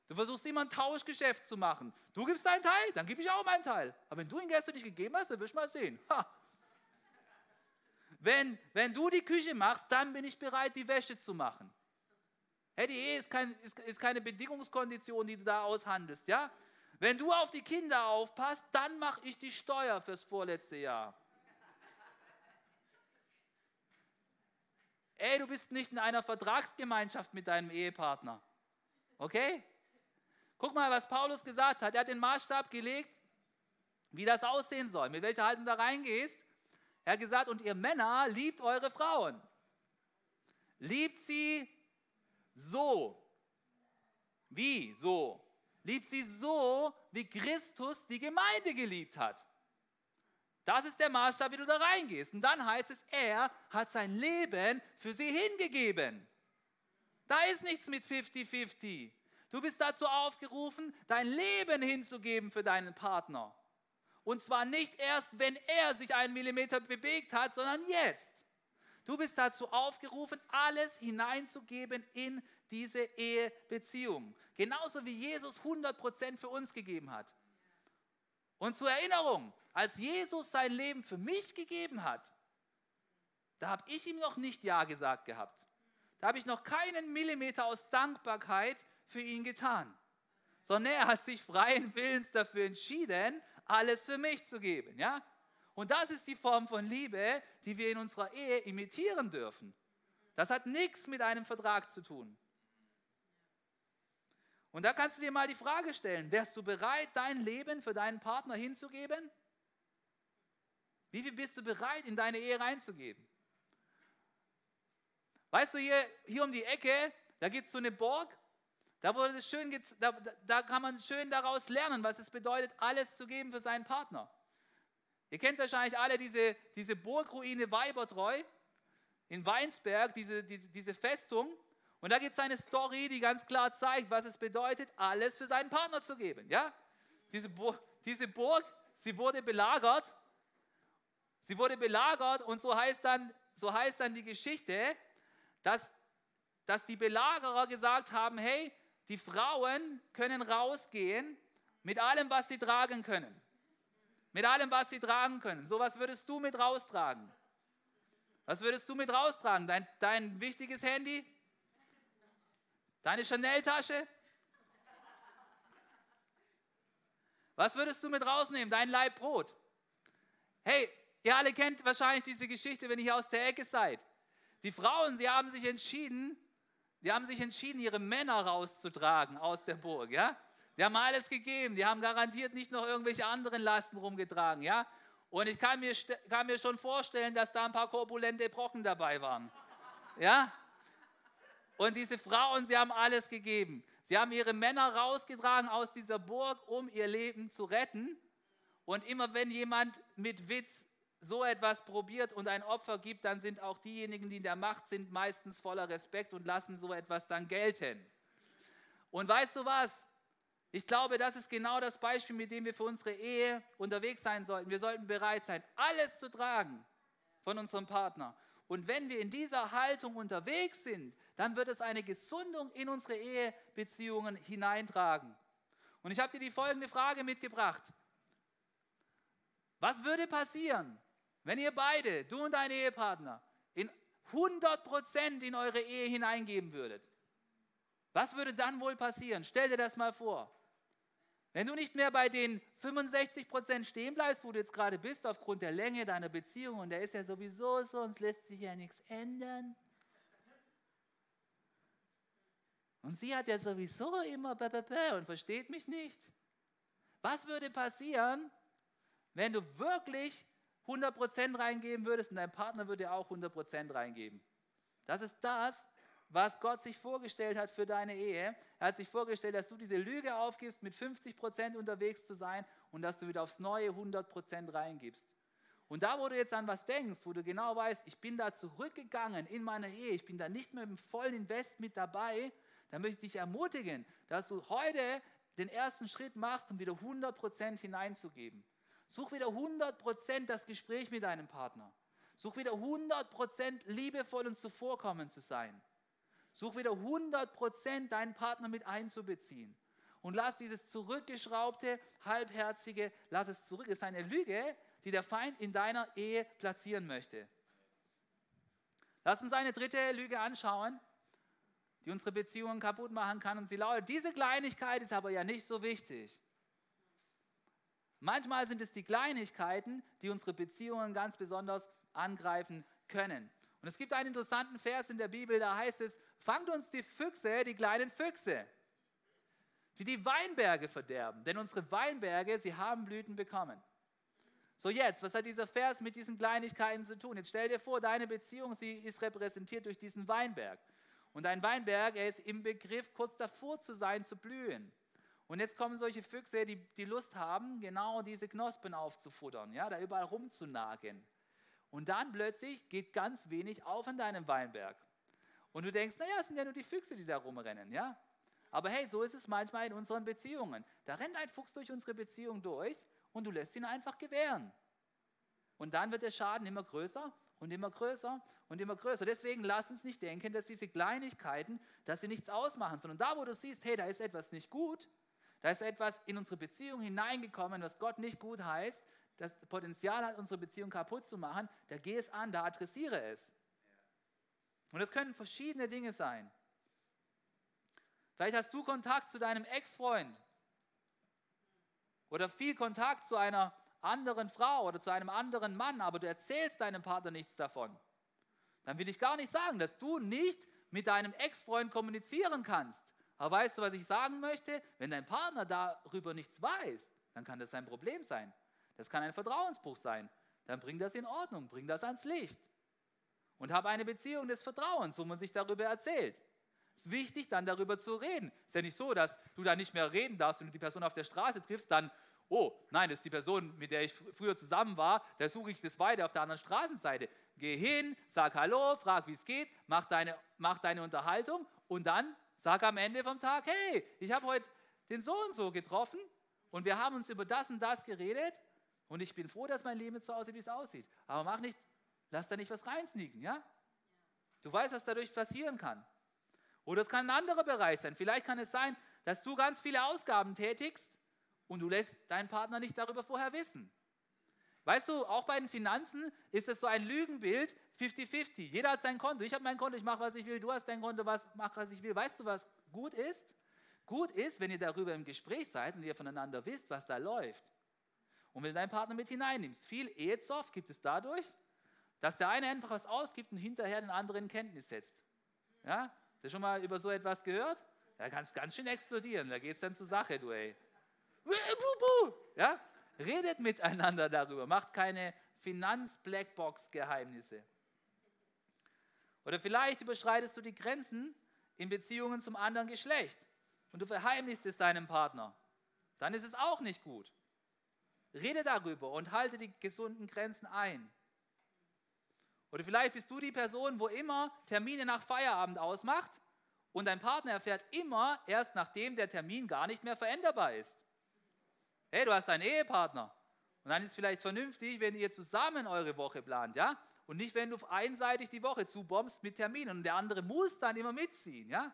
Du versuchst immer ein Tauschgeschäft zu machen. Du gibst deinen Teil, dann gebe ich auch meinen Teil. Aber wenn du ihn gestern nicht gegeben hast, dann wirst du mal sehen. Ha. Wenn, wenn du die Küche machst, dann bin ich bereit, die Wäsche zu machen. Hey, die Ehe ist, kein, ist, ist keine Bedingungskondition, die du da aushandelst. Ja? Wenn du auf die Kinder aufpasst, dann mache ich die Steuer fürs vorletzte Jahr. Ey, du bist nicht in einer Vertragsgemeinschaft mit deinem Ehepartner. Okay? Guck mal, was Paulus gesagt hat. Er hat den Maßstab gelegt, wie das aussehen soll, mit welcher Haltung du da reingehst. Er hat gesagt, und ihr Männer liebt eure Frauen. Liebt sie so. Wie so? liebt sie so, wie Christus die Gemeinde geliebt hat. Das ist der Maßstab, wie du da reingehst. Und dann heißt es, er hat sein Leben für sie hingegeben. Da ist nichts mit 50-50. Du bist dazu aufgerufen, dein Leben hinzugeben für deinen Partner. Und zwar nicht erst, wenn er sich einen Millimeter bewegt hat, sondern jetzt. Du bist dazu aufgerufen, alles hineinzugeben in diese Ehebeziehung. Genauso wie Jesus 100% für uns gegeben hat. Und zur Erinnerung, als Jesus sein Leben für mich gegeben hat, da habe ich ihm noch nicht Ja gesagt gehabt. Da habe ich noch keinen Millimeter aus Dankbarkeit für ihn getan. Sondern er hat sich freien Willens dafür entschieden, alles für mich zu geben. Ja? Und das ist die Form von Liebe, die wir in unserer Ehe imitieren dürfen. Das hat nichts mit einem Vertrag zu tun. Und da kannst du dir mal die Frage stellen, wärst du bereit, dein Leben für deinen Partner hinzugeben? Wie viel bist du bereit, in deine Ehe reinzugeben? Weißt du, hier, hier um die Ecke, da gibt es so eine Burg, da, wurde das schön, da, da kann man schön daraus lernen, was es bedeutet, alles zu geben für seinen Partner. Ihr kennt wahrscheinlich alle diese, diese Burgruine Weibertreu in Weinsberg, diese, diese, diese Festung. Und da gibt es eine Story, die ganz klar zeigt, was es bedeutet, alles für seinen Partner zu geben. Ja? Diese, Burg, diese Burg, sie wurde belagert. Sie wurde belagert und so heißt dann, so heißt dann die Geschichte, dass, dass die Belagerer gesagt haben, hey, die Frauen können rausgehen mit allem, was sie tragen können. Mit allem, was sie tragen können. So was würdest du mit raustragen? Was würdest du mit raustragen? Dein, dein wichtiges Handy? Deine Chanel-Tasche? Was würdest du mit rausnehmen? Dein Leib Brot? Hey, ihr alle kennt wahrscheinlich diese Geschichte, wenn ihr aus der Ecke seid. Die Frauen, sie haben sich entschieden, sie haben sich entschieden, ihre Männer rauszutragen aus der Burg, ja? Sie haben alles gegeben, die haben garantiert nicht noch irgendwelche anderen Lasten rumgetragen, ja? Und ich kann mir, kann mir schon vorstellen, dass da ein paar korpulente Brocken dabei waren, ja? Und diese Frauen, sie haben alles gegeben. Sie haben ihre Männer rausgetragen aus dieser Burg, um ihr Leben zu retten. Und immer wenn jemand mit Witz so etwas probiert und ein Opfer gibt, dann sind auch diejenigen, die in der Macht sind, meistens voller Respekt und lassen so etwas dann gelten. Und weißt du was? Ich glaube, das ist genau das Beispiel, mit dem wir für unsere Ehe unterwegs sein sollten. Wir sollten bereit sein, alles zu tragen von unserem Partner. Und wenn wir in dieser Haltung unterwegs sind, dann wird es eine Gesundung in unsere Ehebeziehungen hineintragen. Und ich habe dir die folgende Frage mitgebracht. Was würde passieren, wenn ihr beide, du und dein Ehepartner, in 100% in eure Ehe hineingeben würdet? Was würde dann wohl passieren? Stell dir das mal vor. Wenn du nicht mehr bei den 65% stehen bleibst, wo du jetzt gerade bist, aufgrund der Länge deiner Beziehung, und der ist ja sowieso so, uns lässt sich ja nichts ändern. Und sie hat ja sowieso immer und versteht mich nicht. Was würde passieren, wenn du wirklich 100% reingeben würdest und dein Partner würde auch 100% reingeben? Das ist das, was Gott sich vorgestellt hat für deine Ehe. Er hat sich vorgestellt, dass du diese Lüge aufgibst, mit 50 Prozent unterwegs zu sein und dass du wieder aufs neue 100 Prozent reingibst. Und da, wo du jetzt an was denkst, wo du genau weißt, ich bin da zurückgegangen in meiner Ehe, ich bin da nicht mehr im vollen Invest mit dabei, dann möchte ich dich ermutigen, dass du heute den ersten Schritt machst, um wieder 100 Prozent hineinzugeben. Such wieder 100 Prozent das Gespräch mit deinem Partner. Such wieder 100 Prozent liebevoll und zuvorkommend zu sein. Such wieder 100% deinen Partner mit einzubeziehen. Und lass dieses zurückgeschraubte, halbherzige, lass es zurück. Es ist eine Lüge, die der Feind in deiner Ehe platzieren möchte. Lass uns eine dritte Lüge anschauen, die unsere Beziehungen kaputt machen kann. Und sie lautet, diese Kleinigkeit ist aber ja nicht so wichtig. Manchmal sind es die Kleinigkeiten, die unsere Beziehungen ganz besonders angreifen können. Und es gibt einen interessanten Vers in der Bibel, da heißt es, fangt uns die Füchse, die kleinen Füchse, die die Weinberge verderben. Denn unsere Weinberge, sie haben Blüten bekommen. So jetzt, was hat dieser Vers mit diesen Kleinigkeiten zu tun? Jetzt stell dir vor, deine Beziehung, sie ist repräsentiert durch diesen Weinberg. Und dein Weinberg, er ist im Begriff, kurz davor zu sein, zu blühen. Und jetzt kommen solche Füchse, die, die Lust haben, genau diese Knospen aufzufuttern, ja, da überall rumzunagen. Und dann plötzlich geht ganz wenig auf in deinem Weinberg. Und du denkst, naja, es sind ja nur die Füchse, die da rumrennen, ja. Aber hey, so ist es manchmal in unseren Beziehungen. Da rennt ein Fuchs durch unsere Beziehung durch und du lässt ihn einfach gewähren. Und dann wird der Schaden immer größer und immer größer und immer größer. Deswegen lass uns nicht denken, dass diese Kleinigkeiten, dass sie nichts ausmachen, sondern da, wo du siehst, hey, da ist etwas nicht gut, da ist etwas in unsere Beziehung hineingekommen, was Gott nicht gut heißt, das Potenzial hat, unsere Beziehung kaputt zu machen, da geh es an, da adressiere es. Und das können verschiedene Dinge sein. Vielleicht hast du Kontakt zu deinem Ex-Freund oder viel Kontakt zu einer anderen Frau oder zu einem anderen Mann, aber du erzählst deinem Partner nichts davon. Dann will ich gar nicht sagen, dass du nicht mit deinem Ex-Freund kommunizieren kannst. Aber weißt du, was ich sagen möchte? Wenn dein Partner darüber nichts weiß, dann kann das ein Problem sein. Das kann ein Vertrauensbruch sein. Dann bring das in Ordnung, bring das ans Licht. Und habe eine Beziehung des Vertrauens, wo man sich darüber erzählt. Es ist wichtig, dann darüber zu reden. Es ist ja nicht so, dass du da nicht mehr reden darfst, wenn du die Person auf der Straße triffst, dann, oh, nein, das ist die Person, mit der ich früher zusammen war, da suche ich das weiter auf der anderen Straßenseite. Geh hin, sag Hallo, frag, wie es geht, mach deine, mach deine Unterhaltung und dann sag am Ende vom Tag, hey, ich habe heute den so und so getroffen und wir haben uns über das und das geredet und ich bin froh, dass mein Leben jetzt so aussieht, wie es aussieht. Aber mach nicht, lass da nicht was reinsneaken, ja? Du weißt, was dadurch passieren kann. Oder es kann ein anderer Bereich sein. Vielleicht kann es sein, dass du ganz viele Ausgaben tätigst und du lässt deinen Partner nicht darüber vorher wissen. Weißt du, auch bei den Finanzen ist es so ein Lügenbild, 50-50. Jeder hat sein Konto. Ich habe mein Konto, ich mache, was ich will. Du hast dein Konto, was mach, was ich will. Weißt du, was gut ist? Gut ist, wenn ihr darüber im Gespräch seid und ihr voneinander wisst, was da läuft. Und wenn du deinen Partner mit hineinnimmst. Viel Ehezoff gibt es dadurch, dass der eine einfach was ausgibt und hinterher den anderen in Kenntnis setzt. Ja? Hast du schon mal über so etwas gehört? Da kann es ganz schön explodieren. Da geht es dann zur Sache, du ey. Ja? Redet miteinander darüber. Macht keine Finanz-Blackbox-Geheimnisse. Oder vielleicht überschreitest du die Grenzen in Beziehungen zum anderen Geschlecht und du verheimlichst es deinem Partner. Dann ist es auch nicht gut. Rede darüber und halte die gesunden Grenzen ein. Oder vielleicht bist du die Person, wo immer Termine nach Feierabend ausmacht und dein Partner erfährt immer erst nachdem der Termin gar nicht mehr veränderbar ist. Hey, du hast einen Ehepartner. Und dann ist es vielleicht vernünftig, wenn ihr zusammen eure Woche plant, ja? Und nicht, wenn du einseitig die Woche zubombst mit Terminen und der andere muss dann immer mitziehen, ja?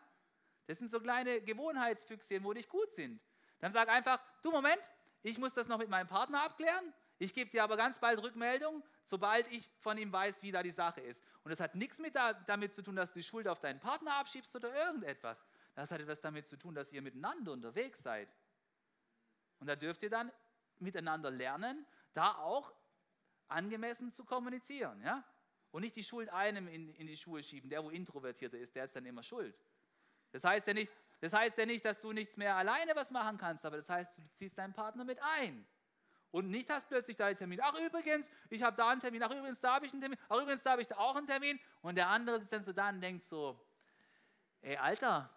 Das sind so kleine Gewohnheitsfüchschen, wo nicht gut sind. Dann sag einfach, du Moment, ich muss das noch mit meinem Partner abklären ich gebe dir aber ganz bald Rückmeldung, sobald ich von ihm weiß, wie da die Sache ist. Und das hat nichts mit da, damit zu tun, dass du die Schuld auf deinen Partner abschiebst oder irgendetwas. Das hat etwas damit zu tun, dass ihr miteinander unterwegs seid. Und da dürft ihr dann miteinander lernen, da auch angemessen zu kommunizieren. Ja? Und nicht die Schuld einem in, in die Schuhe schieben. Der, wo introvertierter ist, der ist dann immer schuld. Das heißt, ja nicht, das heißt ja nicht, dass du nichts mehr alleine was machen kannst, aber das heißt, du ziehst deinen Partner mit ein. Und nicht hast plötzlich deinen Termin. Ach übrigens, ich habe da einen Termin. Ach übrigens, da habe ich einen Termin. Ach übrigens, da habe ich da auch einen Termin. Und der andere sitzt dann so da und denkt so, ey Alter,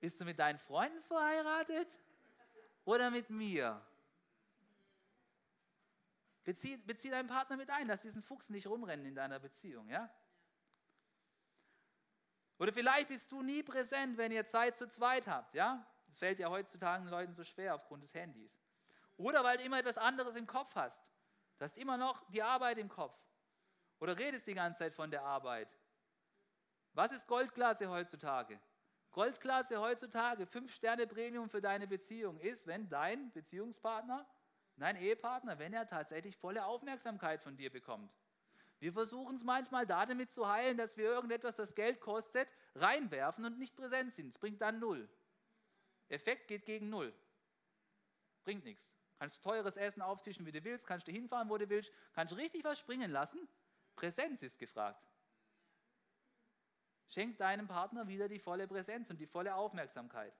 bist du mit deinen Freunden verheiratet oder mit mir? Bezieh, bezieh deinen Partner mit ein, lass diesen Fuchs nicht rumrennen in deiner Beziehung, ja? Oder vielleicht bist du nie präsent, wenn ihr Zeit zu zweit habt, ja? Das fällt ja heutzutage den Leuten so schwer aufgrund des Handys. Oder weil du immer etwas anderes im Kopf hast. Du hast immer noch die Arbeit im Kopf. Oder redest die ganze Zeit von der Arbeit. Was ist Goldklasse heutzutage? Goldklasse heutzutage, 5 Sterne Premium für deine Beziehung ist, wenn dein Beziehungspartner, dein Ehepartner, wenn er tatsächlich volle Aufmerksamkeit von dir bekommt. Wir versuchen es manchmal da damit zu heilen, dass wir irgendetwas, das Geld kostet, reinwerfen und nicht präsent sind. Es bringt dann null. Effekt geht gegen null. Bringt nichts. Kannst teures Essen auftischen, wie du willst, kannst du hinfahren, wo du willst, kannst richtig was springen lassen. Präsenz ist gefragt. Schenk deinem Partner wieder die volle Präsenz und die volle Aufmerksamkeit.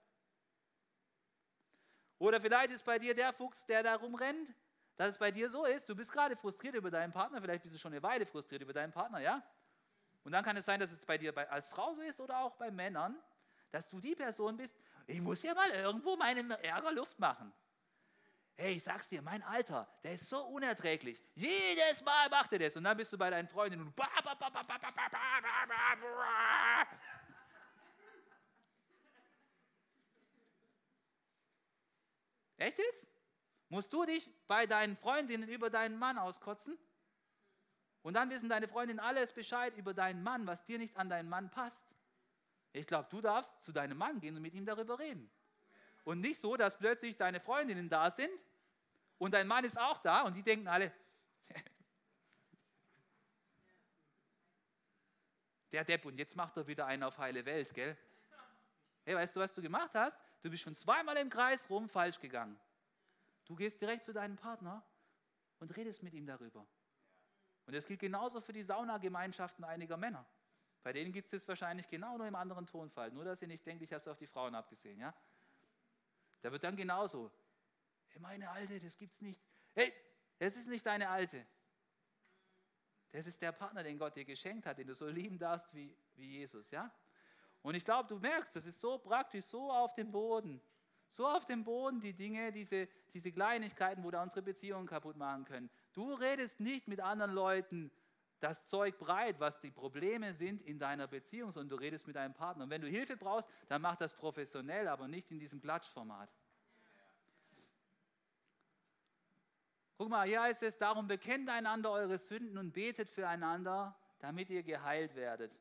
Oder vielleicht ist bei dir der Fuchs, der da rumrennt, dass es bei dir so ist, du bist gerade frustriert über deinen Partner, vielleicht bist du schon eine Weile frustriert über deinen Partner, ja? Und dann kann es sein, dass es bei dir als Frau so ist oder auch bei Männern, dass du die Person bist, Ich muss ja mal irgendwo meinem Ärger Luft machen. Hey, ich sag's dir, mein Alter, der ist so unerträglich. Jedes Mal macht er das. Und dann bist du bei deinen Freundinnen und Echt jetzt? Musst du dich bei deinen Freundinnen über deinen Mann auskotzen? Und dann wissen deine Freundinnen alles Bescheid über deinen Mann, was dir nicht an deinen Mann passt. Ich glaube, du darfst zu deinem Mann gehen und mit ihm darüber reden. Und nicht so, dass plötzlich deine Freundinnen da sind und dein Mann ist auch da und die denken alle, der Depp und jetzt macht er wieder einen auf heile Welt, gell? Hey, weißt du, was du gemacht hast? Du bist schon zweimal im Kreis rum falsch gegangen. Du gehst direkt zu deinem Partner und redest mit ihm darüber. Und das gilt genauso für die Saunagemeinschaften einiger Männer. Bei denen gibt es das wahrscheinlich genau nur im anderen Tonfall. Nur, dass ihr nicht denkt, ich habe es auf die Frauen abgesehen. Ja? Da wird dann genauso. Hey, meine Alte, das gibt's nicht. Hey, das ist nicht deine Alte. Das ist der Partner, den Gott dir geschenkt hat, den du so lieben darfst wie, wie Jesus. Ja? Und ich glaube, du merkst, das ist so praktisch, so auf dem Boden. So auf dem Boden die Dinge, diese, diese Kleinigkeiten, wo da unsere Beziehungen kaputt machen können. Du redest nicht mit anderen Leuten das Zeug breit, was die Probleme sind in deiner Beziehung, sondern du redest mit deinem Partner. Und wenn du Hilfe brauchst, dann mach das professionell, aber nicht in diesem Klatschformat. Guck mal, hier heißt es, darum bekennt einander eure Sünden und betet füreinander, damit ihr geheilt werdet.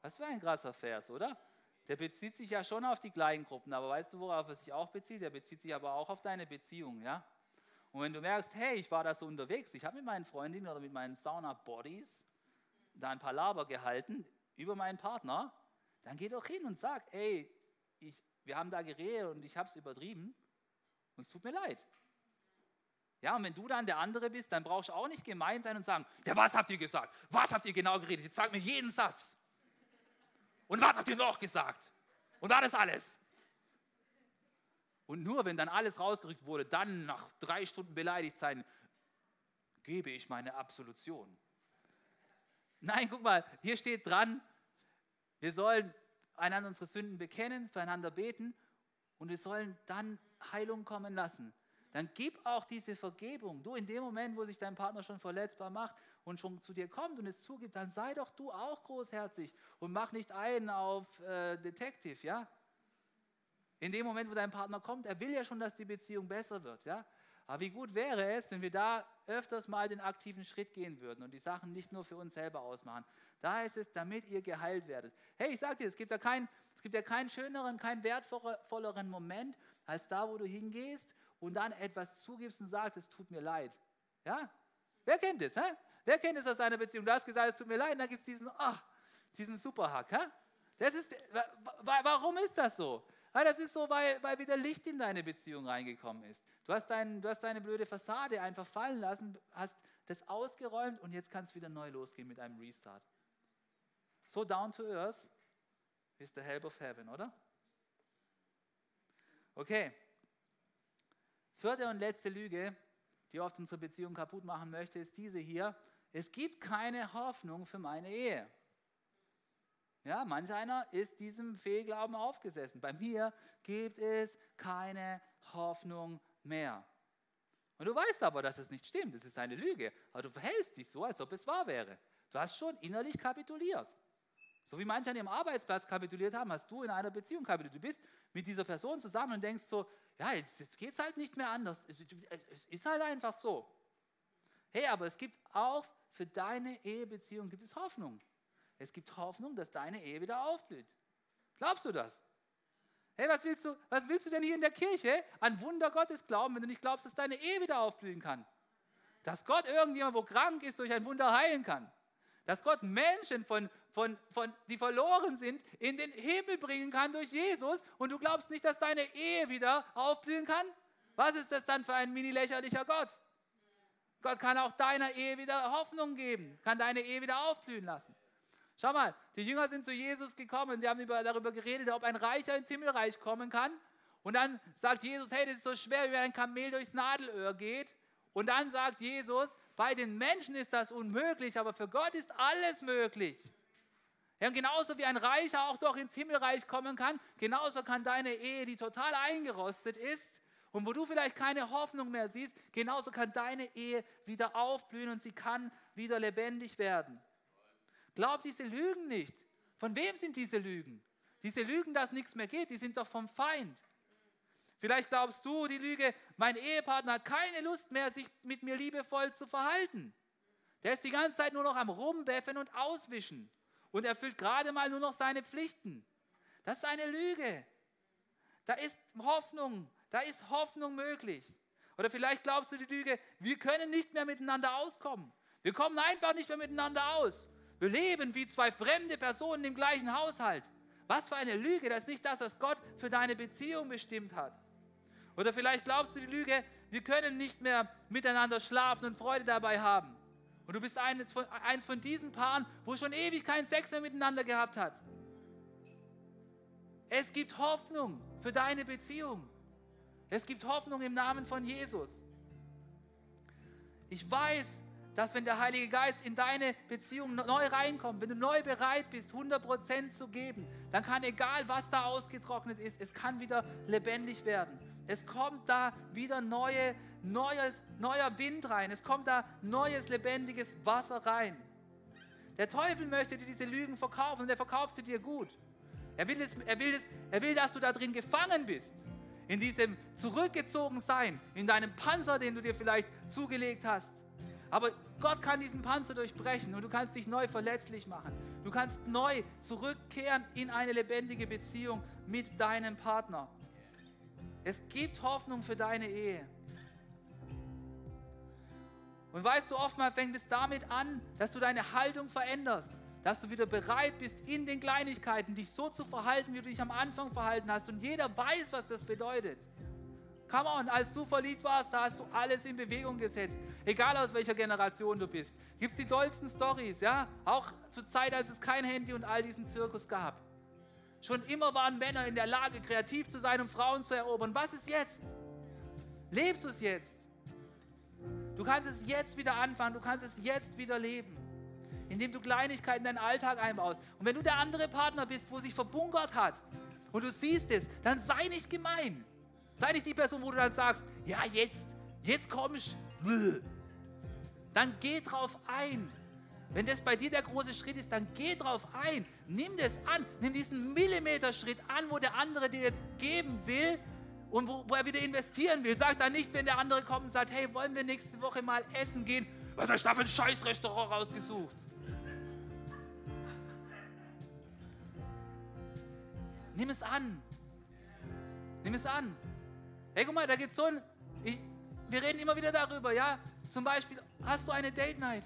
Was für ein krasser Vers, oder? Der bezieht sich ja schon auf die Kleingruppen, aber weißt du, worauf er sich auch bezieht? Der bezieht sich aber auch auf deine Beziehung, ja? Und wenn du merkst, hey, ich war da so unterwegs, ich habe mit meinen Freundinnen oder mit meinen Sauna-Buddies da ein paar Laber gehalten über meinen Partner, dann geh doch hin und sag, ey, ich, wir haben da geredet und ich habe es übertrieben und es tut mir leid. Ja, und wenn du dann der andere bist, dann brauchst du auch nicht gemein sein und sagen, ja, was habt ihr gesagt? Was habt ihr genau geredet? Jetzt sag mir jeden Satz. Und was habt ihr noch gesagt? Und das alles. Und nur wenn dann alles rausgerückt wurde, dann nach drei Stunden beleidigt sein, gebe ich meine Absolution. Nein, guck mal, hier steht dran, wir sollen einander unsere Sünden bekennen, füreinander beten und wir sollen dann Heilung kommen lassen dann gib auch diese Vergebung. Du in dem Moment, wo sich dein Partner schon verletzbar macht und schon zu dir kommt und es zugibt, dann sei doch du auch großherzig und mach nicht einen auf äh, Detective, ja? In dem Moment, wo dein Partner kommt, er will ja schon, dass die Beziehung besser wird, ja? Aber wie gut wäre es, wenn wir da öfters mal den aktiven Schritt gehen würden und die Sachen nicht nur für uns selber ausmachen. Da heißt es, damit ihr geheilt werdet. Hey, ich sage dir, es gibt ja keinen, es schöneren, keinen wertvolleren Moment, als da, wo du hingehst und dann etwas zugibst und sagst, es tut mir leid. Ja? Wer kennt das? Hä? Wer kennt es aus seiner Beziehung? Du hast gesagt, es tut mir leid, und dann gibt es diesen, oh, diesen Superhack. Hä? Das ist, warum ist das so? Ja, das ist so, weil, weil wieder Licht in deine Beziehung reingekommen ist. Du hast, dein, du hast deine blöde Fassade einfach fallen lassen, hast das ausgeräumt und jetzt kann es wieder neu losgehen mit einem Restart. So down to earth ist the help of heaven, oder? Okay, Vierte und letzte Lüge, die oft unsere Beziehung kaputt machen möchte, ist diese hier. Es gibt keine Hoffnung für meine Ehe. Ja, manch einer ist diesem Fehlglauben aufgesessen. Bei mir gibt es keine Hoffnung mehr. Und du weißt aber, dass es nicht stimmt. Das ist eine Lüge. Aber du verhältst dich so, als ob es wahr wäre. Du hast schon innerlich kapituliert. So wie manche an ihrem Arbeitsplatz kapituliert haben, hast du in einer Beziehung kapituliert. Du bist mit dieser Person zusammen und denkst so, ja, jetzt, jetzt geht es halt nicht mehr anders. Es, es ist halt einfach so. Hey, aber es gibt auch für deine Ehebeziehung gibt es Hoffnung. Es gibt Hoffnung, dass deine Ehe wieder aufblüht. Glaubst du das? Hey, was willst du, was willst du denn hier in der Kirche an Wunder Gottes glauben, wenn du nicht glaubst, dass deine Ehe wieder aufblühen kann? Dass Gott irgendjemand, wo krank ist, durch ein Wunder heilen kann? Dass Gott Menschen, von, von, von, die verloren sind, in den Himmel bringen kann durch Jesus und du glaubst nicht, dass deine Ehe wieder aufblühen kann? Was ist das dann für ein mini lächerlicher Gott? Gott kann auch deiner Ehe wieder Hoffnung geben, kann deine Ehe wieder aufblühen lassen. Schau mal, die Jünger sind zu Jesus gekommen, sie haben darüber geredet, ob ein Reicher ins Himmelreich kommen kann. Und dann sagt Jesus, hey, das ist so schwer, wie ein Kamel durchs Nadelöhr geht. Und dann sagt Jesus, bei den Menschen ist das unmöglich, aber für Gott ist alles möglich. Ja, und genauso wie ein Reicher auch doch ins Himmelreich kommen kann, genauso kann deine Ehe, die total eingerostet ist und wo du vielleicht keine Hoffnung mehr siehst, genauso kann deine Ehe wieder aufblühen und sie kann wieder lebendig werden. Glaub diese Lügen nicht. Von wem sind diese Lügen? Diese Lügen, dass nichts mehr geht, die sind doch vom Feind. Vielleicht glaubst du die Lüge, mein Ehepartner hat keine Lust mehr, sich mit mir liebevoll zu verhalten. Der ist die ganze Zeit nur noch am Rumbeffen und Auswischen und erfüllt gerade mal nur noch seine Pflichten. Das ist eine Lüge. Da ist Hoffnung, da ist Hoffnung möglich. Oder vielleicht glaubst du die Lüge, wir können nicht mehr miteinander auskommen. Wir kommen einfach nicht mehr miteinander aus. Wir leben wie zwei fremde Personen im gleichen Haushalt. Was für eine Lüge, das ist nicht das, was Gott für deine Beziehung bestimmt hat. Oder vielleicht glaubst du die Lüge, wir können nicht mehr miteinander schlafen und Freude dabei haben. Und du bist eines von, eins von diesen Paaren, wo schon ewig keinen Sex mehr miteinander gehabt hat. Es gibt Hoffnung für deine Beziehung. Es gibt Hoffnung im Namen von Jesus. Ich weiß, dass wenn der Heilige Geist in deine Beziehung neu reinkommt, wenn du neu bereit bist, 100% zu geben, dann kann egal, was da ausgetrocknet ist, es kann wieder lebendig werden. Es kommt da wieder neue, neues, neuer Wind rein. Es kommt da neues, lebendiges Wasser rein. Der Teufel möchte dir diese Lügen verkaufen und er verkauft sie dir gut. Er will, es, er, will es, er will, dass du da drin gefangen bist. In diesem Zurückgezogensein, in deinem Panzer, den du dir vielleicht zugelegt hast. Aber Gott kann diesen Panzer durchbrechen und du kannst dich neu verletzlich machen. Du kannst neu zurückkehren in eine lebendige Beziehung mit deinem Partner. Es gibt Hoffnung für deine Ehe. Und weißt du, oftmals fängt es damit an, dass du deine Haltung veränderst, dass du wieder bereit bist, in den Kleinigkeiten dich so zu verhalten, wie du dich am Anfang verhalten hast. Und jeder weiß, was das bedeutet. Come on, als du verliebt warst, da hast du alles in Bewegung gesetzt. Egal aus welcher Generation du bist. Gibt es die tollsten Stories, ja? Auch zur Zeit, als es kein Handy und all diesen Zirkus gab. Schon immer waren Männer in der Lage, kreativ zu sein, um Frauen zu erobern. Was ist jetzt? Lebst du es jetzt? Du kannst es jetzt wieder anfangen, du kannst es jetzt wieder leben, indem du Kleinigkeiten in deinen Alltag einbaust. Und wenn du der andere Partner bist, wo sich verbunkert hat und du siehst es, dann sei nicht gemein. Sei nicht die Person, wo du dann sagst, ja, jetzt, jetzt kommst du. Dann geh drauf ein. Wenn das bei dir der große Schritt ist, dann geh drauf ein. Nimm das an. Nimm diesen Millimeter-Schritt an, wo der andere dir jetzt geben will und wo, wo, er wieder investieren will. Sag dann nicht, wenn der andere kommt und sagt, hey, wollen wir nächste Woche mal essen gehen? Was hast du da für ein Scheißrestaurant rausgesucht? Nimm es an. Nimm es an. Hey, guck mal, da geht so ein. Ich, wir reden immer wieder darüber, ja? Zum Beispiel, hast du eine Date Night?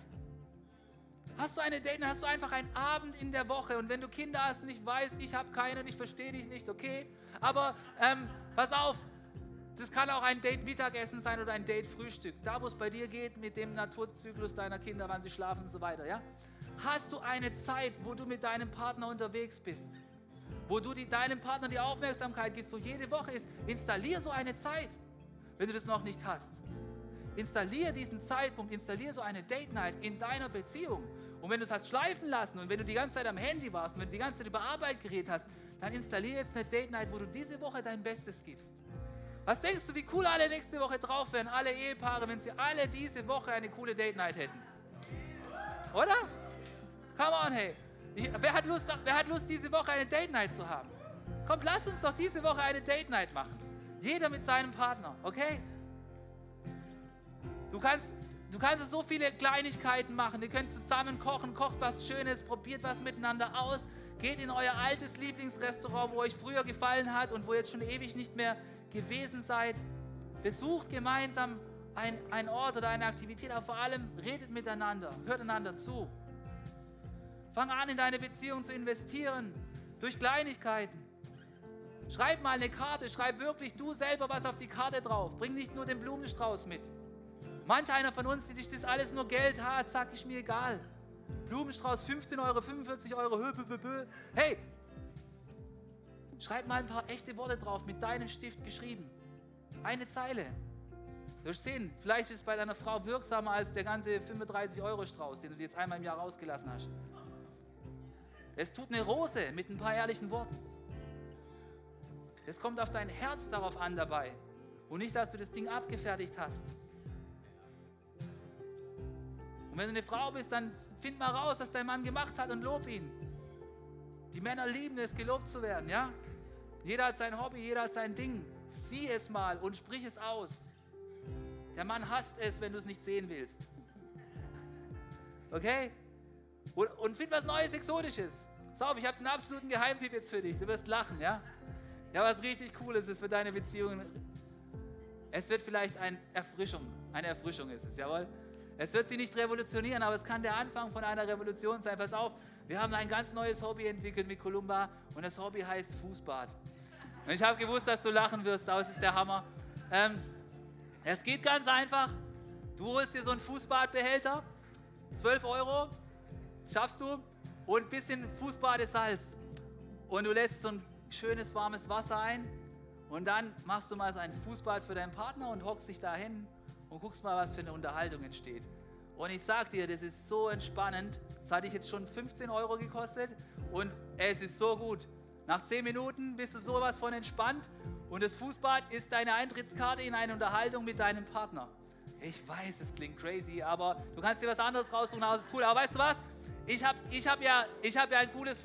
Hast du eine Date Night? Hast du einfach einen Abend in der Woche? Und wenn du Kinder hast und ich weiß, ich habe keine und ich verstehe dich nicht, okay? Aber ähm, pass auf, das kann auch ein Date Mittagessen sein oder ein Date Frühstück. Da, wo es bei dir geht mit dem Naturzyklus deiner Kinder, wann sie schlafen und so weiter, ja? Hast du eine Zeit, wo du mit deinem Partner unterwegs bist? Wo du die, deinem Partner die Aufmerksamkeit gibst, wo jede Woche ist, installier so eine Zeit, wenn du das noch nicht hast. Installier diesen Zeitpunkt, installier so eine Date Night in deiner Beziehung. Und wenn du es hast schleifen lassen und wenn du die ganze Zeit am Handy warst und wenn du die ganze Zeit über Arbeit geredet hast, dann installier jetzt eine Date Night, wo du diese Woche dein Bestes gibst. Was denkst du, wie cool alle nächste Woche drauf wären, alle Ehepaare, wenn sie alle diese Woche eine coole Date Night hätten? Oder? Come on, hey. Wer hat, Lust, wer hat Lust, diese Woche eine Date Night zu haben? Kommt, lass uns doch diese Woche eine Date Night machen. Jeder mit seinem Partner, okay? Du kannst, du kannst so viele Kleinigkeiten machen. Ihr könnt zusammen kochen, kocht was Schönes, probiert was miteinander aus. Geht in euer altes Lieblingsrestaurant, wo euch früher gefallen hat und wo ihr jetzt schon ewig nicht mehr gewesen seid. Besucht gemeinsam einen Ort oder eine Aktivität, aber vor allem redet miteinander, hört einander zu. Fang an, in deine Beziehung zu investieren. Durch Kleinigkeiten. Schreib mal eine Karte. Schreib wirklich du selber was auf die Karte drauf. Bring nicht nur den Blumenstrauß mit. Manch einer von uns, die sich das alles nur Geld hat, sag ich mir egal. Blumenstrauß 15 Euro, 45 Euro, hö, hö, hö. Hey, schreib mal ein paar echte Worte drauf, mit deinem Stift geschrieben. Eine Zeile. Du wirst sehen, vielleicht ist es bei deiner Frau wirksamer als der ganze 35 Euro Strauß, den du dir jetzt einmal im Jahr rausgelassen hast. Es tut eine Rose mit ein paar ehrlichen Worten. Es kommt auf dein Herz darauf an dabei und nicht, dass du das Ding abgefertigt hast. Und wenn du eine Frau bist, dann find mal raus, was dein Mann gemacht hat und lob ihn. Die Männer lieben es, gelobt zu werden, ja? Jeder hat sein Hobby, jeder hat sein Ding. Sieh es mal und sprich es aus. Der Mann hasst es, wenn du es nicht sehen willst. Okay? Und, und find was Neues, Exotisches. So, ich habe den absoluten Geheimtipp jetzt für dich. Du wirst lachen, ja? Ja, was richtig Cooles ist für deine Beziehungen. Es wird vielleicht eine Erfrischung. Eine Erfrischung ist es, jawohl. Es wird sie nicht revolutionieren, aber es kann der Anfang von einer Revolution sein. Pass auf, wir haben ein ganz neues Hobby entwickelt mit Columba und das Hobby heißt Fußbad. Und ich habe gewusst, dass du lachen wirst, aber es ist der Hammer. Ähm, es geht ganz einfach. Du holst dir so einen Fußbadbehälter, 12 Euro, schaffst du, und ein bisschen Fußbadesalz. Und du lässt so ein schönes warmes Wasser ein und dann machst du mal so ein Fußbad für deinen Partner und hockst dich da hin und guckst mal, was für eine Unterhaltung entsteht. Und ich sag dir, das ist so entspannend. Das hatte ich jetzt schon 15 Euro gekostet und es ist so gut. Nach 10 Minuten bist du sowas von entspannt und das Fußbad ist deine Eintrittskarte in eine Unterhaltung mit deinem Partner. Ich weiß, es klingt crazy, aber du kannst dir was anderes raussuchen, es ist cool. Aber weißt du was? Ich habe ich hab ja, hab ja, ein cooles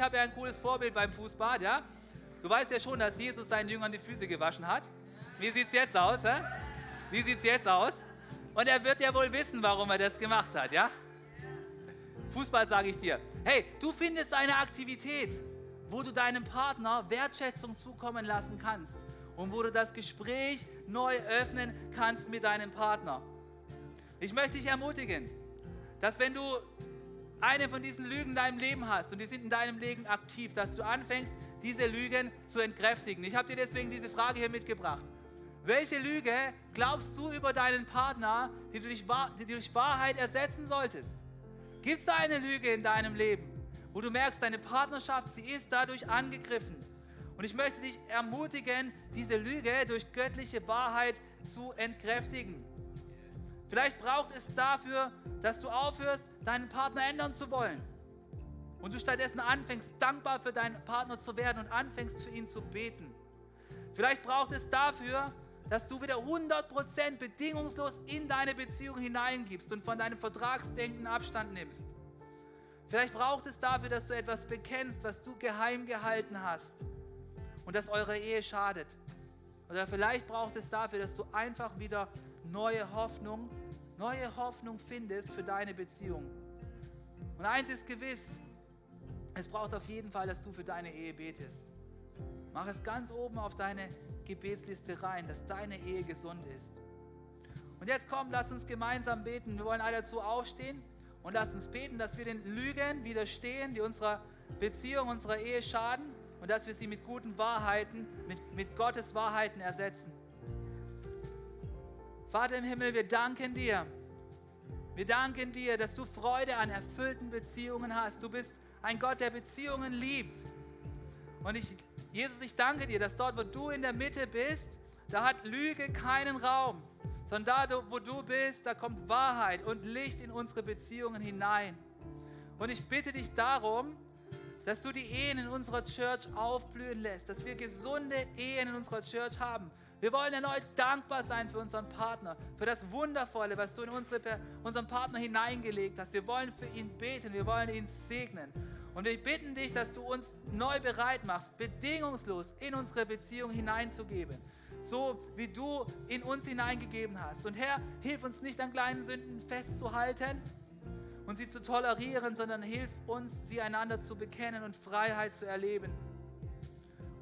hab ja ein cooles Vorbild beim Fußbad, ja? Du weißt ja schon, dass Jesus seinen Jüngern die Füße gewaschen hat. Wie sieht es jetzt aus? Hä? Wie sieht es jetzt aus? Und er wird ja wohl wissen, warum er das gemacht hat, ja? Fußball sage ich dir. Hey, du findest eine Aktivität, wo du deinem Partner Wertschätzung zukommen lassen kannst und wo du das Gespräch neu öffnen kannst mit deinem Partner. Ich möchte dich ermutigen, dass wenn du eine von diesen Lügen in deinem Leben hast und die sind in deinem Leben aktiv, dass du anfängst, diese Lügen zu entkräftigen. Ich habe dir deswegen diese Frage hier mitgebracht. Welche Lüge glaubst du über deinen Partner, die du durch, die du durch Wahrheit ersetzen solltest? Gibt es da eine Lüge in deinem Leben, wo du merkst, deine Partnerschaft, sie ist dadurch angegriffen? Und ich möchte dich ermutigen, diese Lüge durch göttliche Wahrheit zu entkräftigen. Vielleicht braucht es dafür, dass du aufhörst, deinen Partner ändern zu wollen. Und du stattdessen anfängst, dankbar für deinen Partner zu werden und anfängst, für ihn zu beten. Vielleicht braucht es dafür, dass du wieder 100% bedingungslos in deine Beziehung hineingibst und von deinem Vertragsdenken Abstand nimmst. Vielleicht braucht es dafür, dass du etwas bekennst, was du geheim gehalten hast und das eurer Ehe schadet. Oder vielleicht braucht es dafür, dass du einfach wieder neue Hoffnung, neue Hoffnung findest für deine Beziehung. Und eins ist gewiss, es braucht auf jeden Fall, dass du für deine Ehe betest. Mach es ganz oben auf deine Gebetsliste rein, dass deine Ehe gesund ist. Und jetzt komm, lass uns gemeinsam beten. Wir wollen alle dazu aufstehen und lass uns beten, dass wir den Lügen widerstehen, die unserer Beziehung, unserer Ehe schaden und dass wir sie mit guten Wahrheiten, mit, mit Gottes Wahrheiten ersetzen. Vater im Himmel, wir danken dir. Wir danken dir, dass du Freude an erfüllten Beziehungen hast. Du bist ein Gott, der Beziehungen liebt. Und ich Jesus, ich danke dir, dass dort, wo du in der Mitte bist, da hat Lüge keinen Raum, sondern da, wo du bist, da kommt Wahrheit und Licht in unsere Beziehungen hinein. Und ich bitte dich darum, dass du die Ehen in unserer Church aufblühen lässt, dass wir gesunde Ehen in unserer Church haben. Wir wollen erneut dankbar sein für unseren Partner, für das Wundervolle, was du in unsere, unseren Partner hineingelegt hast. Wir wollen für ihn beten, wir wollen ihn segnen. Und wir bitten dich, dass du uns neu bereit machst, bedingungslos in unsere Beziehung hineinzugeben. So wie du in uns hineingegeben hast. Und Herr, hilf uns nicht an kleinen Sünden festzuhalten und sie zu tolerieren, sondern hilf uns, sie einander zu bekennen und Freiheit zu erleben.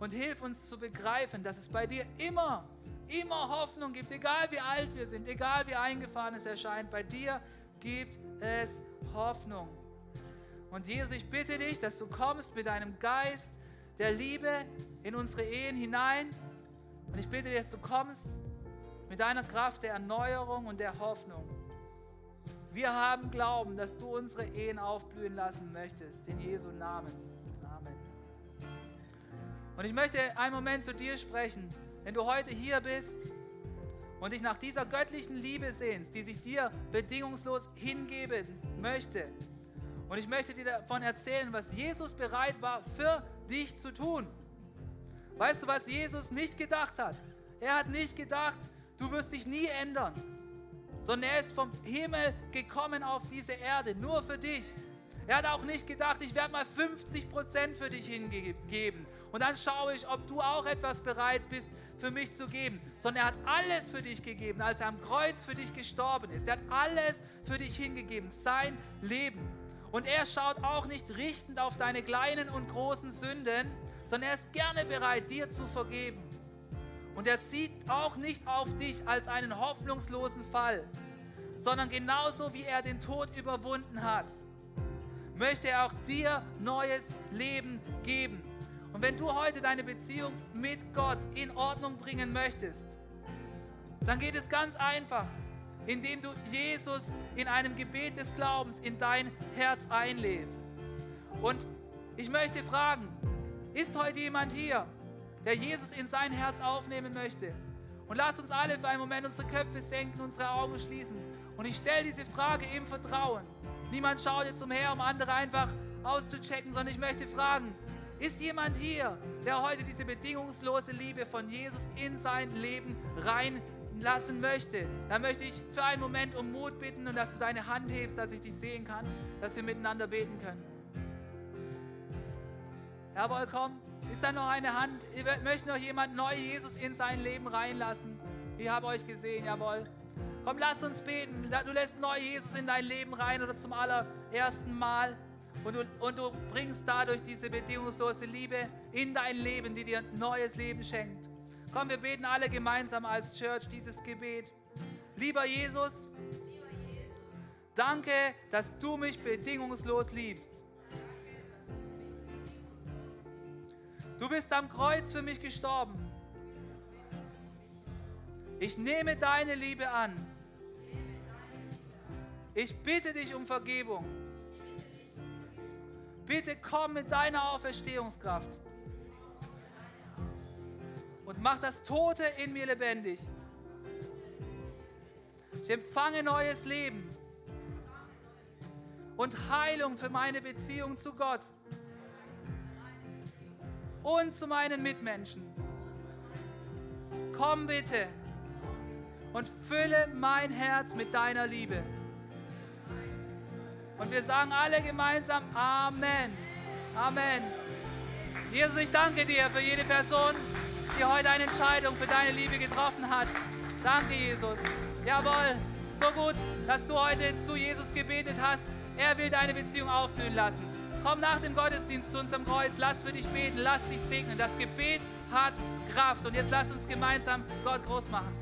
Und hilf uns zu begreifen, dass es bei dir immer, immer Hoffnung gibt, egal wie alt wir sind, egal wie eingefahren es erscheint. Bei dir gibt es Hoffnung. Und Jesus, ich bitte dich, dass du kommst mit deinem Geist der Liebe in unsere Ehen hinein. Und ich bitte dich, dass du kommst mit deiner Kraft der Erneuerung und der Hoffnung. Wir haben Glauben, dass du unsere Ehen aufblühen lassen möchtest. In Jesu Namen. Amen. Und ich möchte einen Moment zu dir sprechen. Wenn du heute hier bist und dich nach dieser göttlichen Liebe sehnst, die sich dir bedingungslos hingeben möchte, Und ich möchte dir davon erzählen, was Jesus bereit war für dich zu tun. Weißt du, was Jesus nicht gedacht hat? Er hat nicht gedacht, du wirst dich nie ändern, sondern er ist vom Himmel gekommen auf diese Erde, nur für dich. Er hat auch nicht gedacht, ich werde mal 50 Prozent für dich hingeben. Und dann schaue ich, ob du auch etwas bereit bist, für mich zu geben. Sondern er hat alles für dich gegeben, als er am Kreuz für dich gestorben ist. Er hat alles für dich hingegeben, sein Leben. Und er schaut auch nicht richtend auf deine kleinen und großen Sünden, sondern er ist gerne bereit, dir zu vergeben. Und er sieht auch nicht auf dich als einen hoffnungslosen Fall, sondern genauso wie er den Tod überwunden hat möchte er auch dir neues Leben geben. Und wenn du heute deine Beziehung mit Gott in Ordnung bringen möchtest, dann geht es ganz einfach, indem du Jesus in einem Gebet des Glaubens in dein Herz einlädst. Und ich möchte fragen, ist heute jemand hier, der Jesus in sein Herz aufnehmen möchte? Und lass uns alle für einen Moment unsere Köpfe senken, unsere Augen schließen. Und ich stelle diese Frage im Vertrauen. Niemand schaut jetzt umher, um andere einfach auszuchecken, sondern ich möchte fragen, ist jemand hier, der heute diese bedingungslose Liebe von Jesus in sein Leben reinlassen möchte? Dann möchte ich für einen Moment um Mut bitten und dass du deine Hand hebst, dass ich dich sehen kann, dass wir miteinander beten können. Jawohl, komm. Ist da noch eine Hand? Möchte noch jemand neu Jesus in sein Leben reinlassen? Ich habe euch gesehen, jawohl. Komm, lass uns beten. Du lässt neu Jesus in dein Leben rein oder zum allerersten Mal. Und du, und du bringst dadurch diese bedingungslose Liebe in dein Leben, die dir ein neues Leben schenkt. Komm, wir beten alle gemeinsam als Church dieses Gebet. Lieber Jesus, danke, dass du mich bedingungslos liebst. Du bist am Kreuz für mich gestorben. Ich nehme deine Liebe an. Ich bitte dich um Vergebung. Bitte komm mit deiner Auferstehungskraft und mach das Tote in mir lebendig. Ich empfange neues Leben und Heilung für meine Beziehung zu Gott und zu meinen Mitmenschen. Komm bitte und fülle mein Herz mit deiner Liebe. Und wir sagen alle gemeinsam Amen. Amen. Jesus, ich danke dir für jede Person, die heute eine Entscheidung für deine Liebe getroffen hat. Danke, Jesus. Jawohl, so gut, dass du heute zu Jesus gebetet hast. Er will deine Beziehung aufblühen lassen. Komm nach dem Gottesdienst zu unserem Kreuz, lass für dich beten, lass dich segnen. Das Gebet hat Kraft. Und jetzt lass uns gemeinsam Gott groß machen.